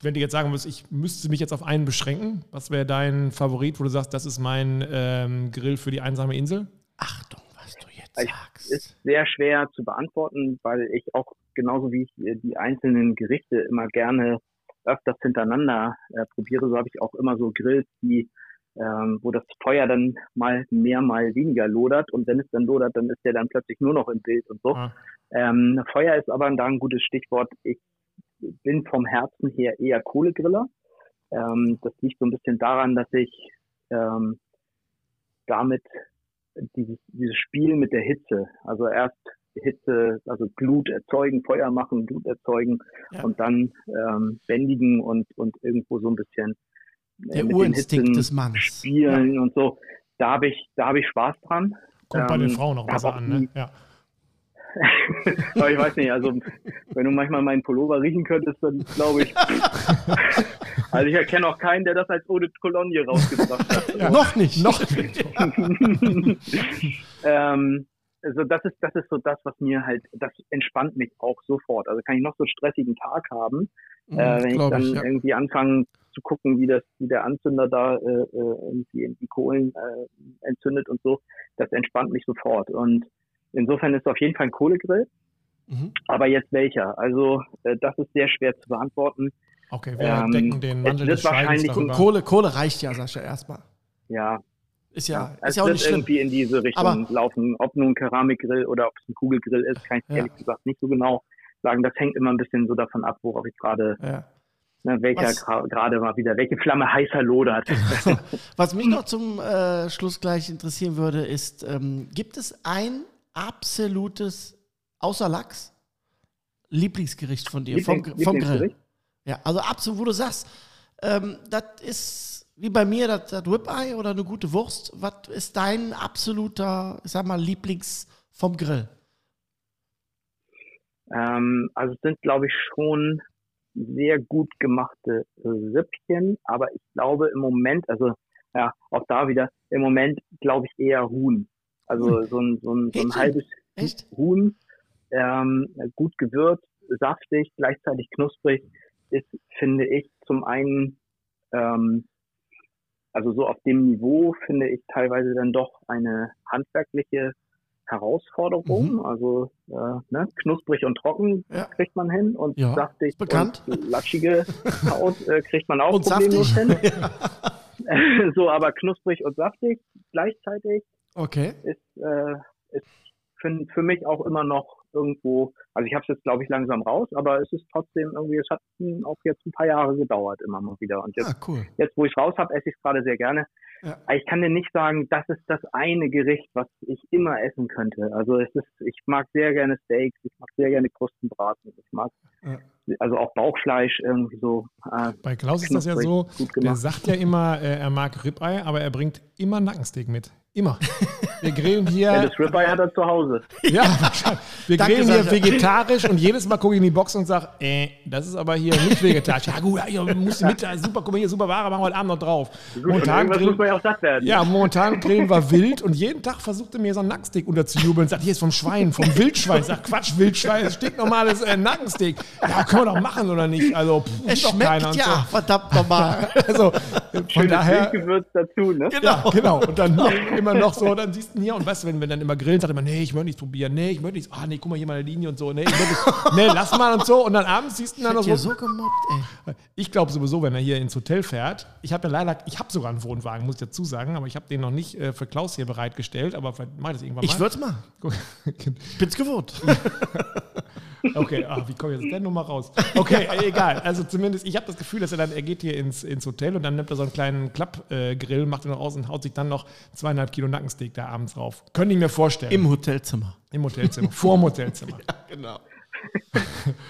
wenn du jetzt sagen würdest, ich müsste mich jetzt auf einen beschränken? Was wäre dein Favorit, wo du sagst, das ist mein ähm, Grill für die einsame Insel? Achtung, was du jetzt sagst. Ist sehr schwer zu beantworten, weil ich auch genauso wie ich die einzelnen Gerichte immer gerne öfters hintereinander äh, probiere, so habe ich auch immer so Grills, die ähm, wo das Feuer dann mal mehr, mal weniger lodert und wenn es dann lodert, dann ist der dann plötzlich nur noch im Bild und so. Ah. Ähm, Feuer ist aber da ein gutes Stichwort. Ich bin vom Herzen her eher Kohlegriller. Ähm, das liegt so ein bisschen daran, dass ich ähm, damit dieses, dieses Spiel mit der Hitze, also erst Hitze, also Glut erzeugen, Feuer machen, Glut erzeugen ja. und dann ähm, bändigen und, und irgendwo so ein bisschen äh, der Urinstinkt des Mannes spielen ja. und so. Da habe ich, da habe ich Spaß dran. Kommt ähm, bei den ähm, Frauen auch besser an, ne? Ja. (laughs) Aber ich weiß nicht, also wenn du manchmal meinen Pullover riechen könntest, dann glaube ich. (laughs) also ich erkenne auch keinen, der das als Eau de Cologne rausgebracht hat. (laughs) Ja, noch nicht, noch nicht. ähm, also das ist, das ist so das, was mir halt, das entspannt mich auch sofort. Also kann ich noch so einen stressigen Tag haben, mhm, äh, wenn ich dann ich, ja. irgendwie anfange zu gucken, wie das, wie der Anzünder da äh, äh irgendwie die Kohlen äh, entzündet und so, das entspannt mich sofort. Und insofern ist es auf jeden Fall ein Kohlegrill. Mhm. Aber jetzt welcher? Also äh, das ist sehr schwer zu beantworten. Okay, wir ähm, decken den Wandel des wahrscheinlich Kohle, Kohle reicht ja, Sascha, erstmal. Ja. Ist ja, ja ist ja auch nicht schlimm. irgendwie in diese Richtung Aber, laufen. Ob nun ein Keramikgrill oder ob es ein Kugelgrill ist, kann ich ja. ehrlich gesagt nicht so genau sagen. Das hängt immer ein bisschen so davon ab, worauf ich gerade ja. Ne, welcher gerade mal wieder, welche Flamme heißer lodert. (laughs) Was mich noch zum äh, Schluss gleich interessieren würde, ist, ähm, gibt es ein absolutes, außer Lachs, Lieblingsgericht von dir, Lieblings, vom, vom Grill? Ja, also absolut, wo du sagst, ähm, das ist wie bei mir das, das Ribeye oder eine gute Wurst. Was ist dein absoluter, ich sag mal, Lieblings vom Grill? Ähm, also es sind, glaube ich, schon sehr gut gemachte Rippchen, aber ich glaube im Moment, also ja, auch da wieder, im Moment glaube ich eher Huhn. Also so ein, so ein, so ein halbes Echt? Huhn, ähm, gut gewürzt, saftig, gleichzeitig knusprig, ist, finde ich, zum einen, ähm, also so auf dem Niveau finde ich teilweise dann doch eine handwerkliche Herausforderung. Mhm. Also äh, ne, knusprig und trocken ja. kriegt man hin und ja. saftig bekannt. und latschige (laughs) Haut äh, kriegt man auch und problemlos hin. (laughs) (laughs) so, aber knusprig und saftig gleichzeitig okay. ist, äh, ist für, für mich auch immer noch irgendwo, also ich habe es jetzt glaube ich langsam raus, aber es ist trotzdem irgendwie, es hat auch jetzt ein paar Jahre gedauert immer mal wieder. Und jetzt, ah, cool. jetzt wo ich raus habe, esse ich es gerade sehr gerne. Ja. Ich kann dir nicht sagen, das ist das eine Gericht, was ich immer essen könnte. Also es ist, ich mag sehr gerne Steaks, ich mag sehr gerne Krustenbraten, ich mag ja. also auch Bauchfleisch irgendwie so. Äh, Bei Klaus ist das ja so, der sagt ja immer, äh, er mag Ribeye, aber er bringt immer Nackensteak mit. Immer. Wir grillen hier. Das Ribeye hat er zu Hause. Ja, wir Danke, grillen hier vegetarisch und jedes Mal gucke ich in die Box und sage, äh, das ist aber hier nicht vegetarisch. Ja, gut, ja, musst mit, super, guck mal hier, super Ware, machen wir heute Abend noch drauf. momentan grillen, muss man ja auch satt werden. Ja, momentan grillen wir wild und jeden Tag versucht er mir so ein Nackensteak unterzujubeln. Sagt, hier ist vom Schwein, vom Wildschwein. Sagt, Quatsch, Wildschwein, das steht normales äh, Nackensteak. Ja, können wir doch machen oder nicht? Also, pff, es schmeckt keiner ja, so. verdammt nochmal. (laughs) also, von Schönes daher. Gewürz dazu, ne? Genau. Ja, genau. Und dann immer noch so, dann siehst du hier und weißt du, wenn wir dann immer grillen, sagt immer, nee, ich möchte nicht probieren, nee, ich möchte nicht, ah, nee, guck mal hier meine Linie und so, nee, ich nicht, nee, lass mal und so. Und dann abends siehst du dann noch so. so gemobbt, ey. Ich glaube sowieso, wenn er hier ins Hotel fährt, ich habe ja leider, ich habe sogar einen Wohnwagen, muss ich dazu sagen, aber ich habe den noch nicht äh, für Klaus hier bereitgestellt, aber vielleicht mache ich das irgendwann mal. (laughs) Ich würde es machen. ich bin's gewohnt. Okay, ach, wie komme ich jetzt denn nochmal raus? Okay, egal. Also zumindest, ich habe das Gefühl, dass er dann, er geht hier ins, ins Hotel und dann nimmt er so einen kleinen Klappgrill, äh, macht ihn noch aus und haut sich dann noch zweieinhalb Kilo Nackensteak da abends drauf. Könnte ich mir vorstellen. Im Hotelzimmer. Im Hotelzimmer, vorm Hotelzimmer. (laughs) ja, genau.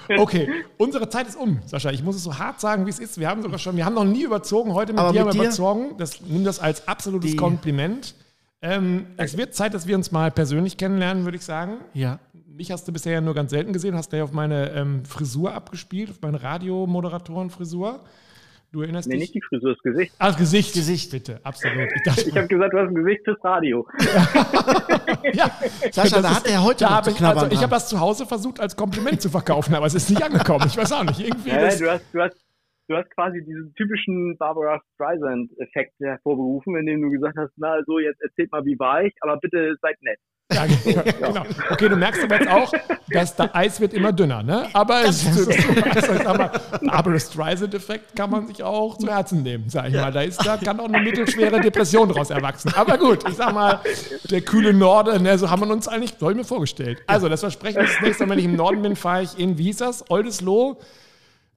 (laughs) okay, unsere Zeit ist um, Sascha. Ich muss es so hart sagen, wie es ist. Wir haben sogar schon, wir haben noch nie überzogen. Heute mit Aber dir haben wir überzogen. Das, nimm das als absolutes Kompliment. Ähm, es wird Zeit, dass wir uns mal persönlich kennenlernen, würde ich sagen. Ja. Mich hast du bisher ja nur ganz selten gesehen, hast ja auf meine ähm, Frisur abgespielt, auf meine Radiomoderatoren-Frisur. Du erinnerst nee, dich? Nee, nicht die Frisur, das Gesicht. Ah, das Gesicht. Gesicht, bitte, absolut. Ich, ich habe gesagt, du hast ein Gesicht fürs Radio. (laughs) ja, Sascha, da hat er heute da ich, also, ich habe das zu Hause versucht, als Kompliment zu verkaufen, aber es ist nicht angekommen. Ich weiß auch nicht. Irgendwie ja, du, hast, du, hast, du hast quasi diesen typischen Barbara Streisand-Effekt hervorgerufen, indem du gesagt hast, na so, jetzt erzählt mal, wie war ich, aber bitte seid nett. Ja, genau. Okay, du merkst aber jetzt auch, dass das Eis wird immer dünner, ne? Aber es mal, Barbara Streisand-Effekt kann man sich auch zu Herzen nehmen, sag ich mal. Da, ist, da kann auch eine mittelschwere Depression daraus erwachsen. Aber gut, ich sag mal, der kühle Norden, ne, so haben wir uns eigentlich, soll ich mir vorgestellt. Also, das Versprechen ist, das nächste Mal, wenn ich im Norden bin, fahre ich in, wie hieß das, Oldesloe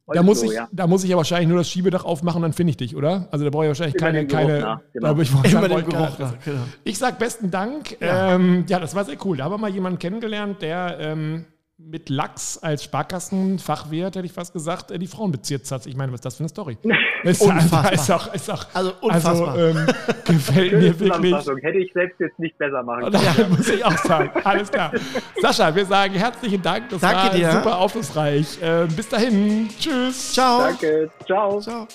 da muss, so, ich, ja. da muss ich ja wahrscheinlich nur das Schiebedach aufmachen, dann finde ich dich, oder? Also da brauche ich wahrscheinlich Immer keine. keine nach, genau. ich, Immer den Geruch nach, genau. ich sag besten Dank. Ja. Ähm, ja. das war sehr cool. Da haben wir mal jemanden kennengelernt, der ähm, mit Lachs als Sparkassenfachwirt, hätte ich fast gesagt, äh, die Frauen beziert hat. Ich meine, was ist das für eine Story? (laughs) Ist unfassbar. (laughs) Ist auch, ist auch, also unfassbar. Also, ähm, (laughs) gefällt mir wirklich. Hätte ich selbst jetzt nicht besser machen können. Ja, muss ich auch sagen. Alles klar. Sascha, wir sagen herzlichen Dank. Das Danke war dir. super aufschlussreich. Äh, bis dahin. Tschüss. Ciao. Danke. Ciao. Ciao.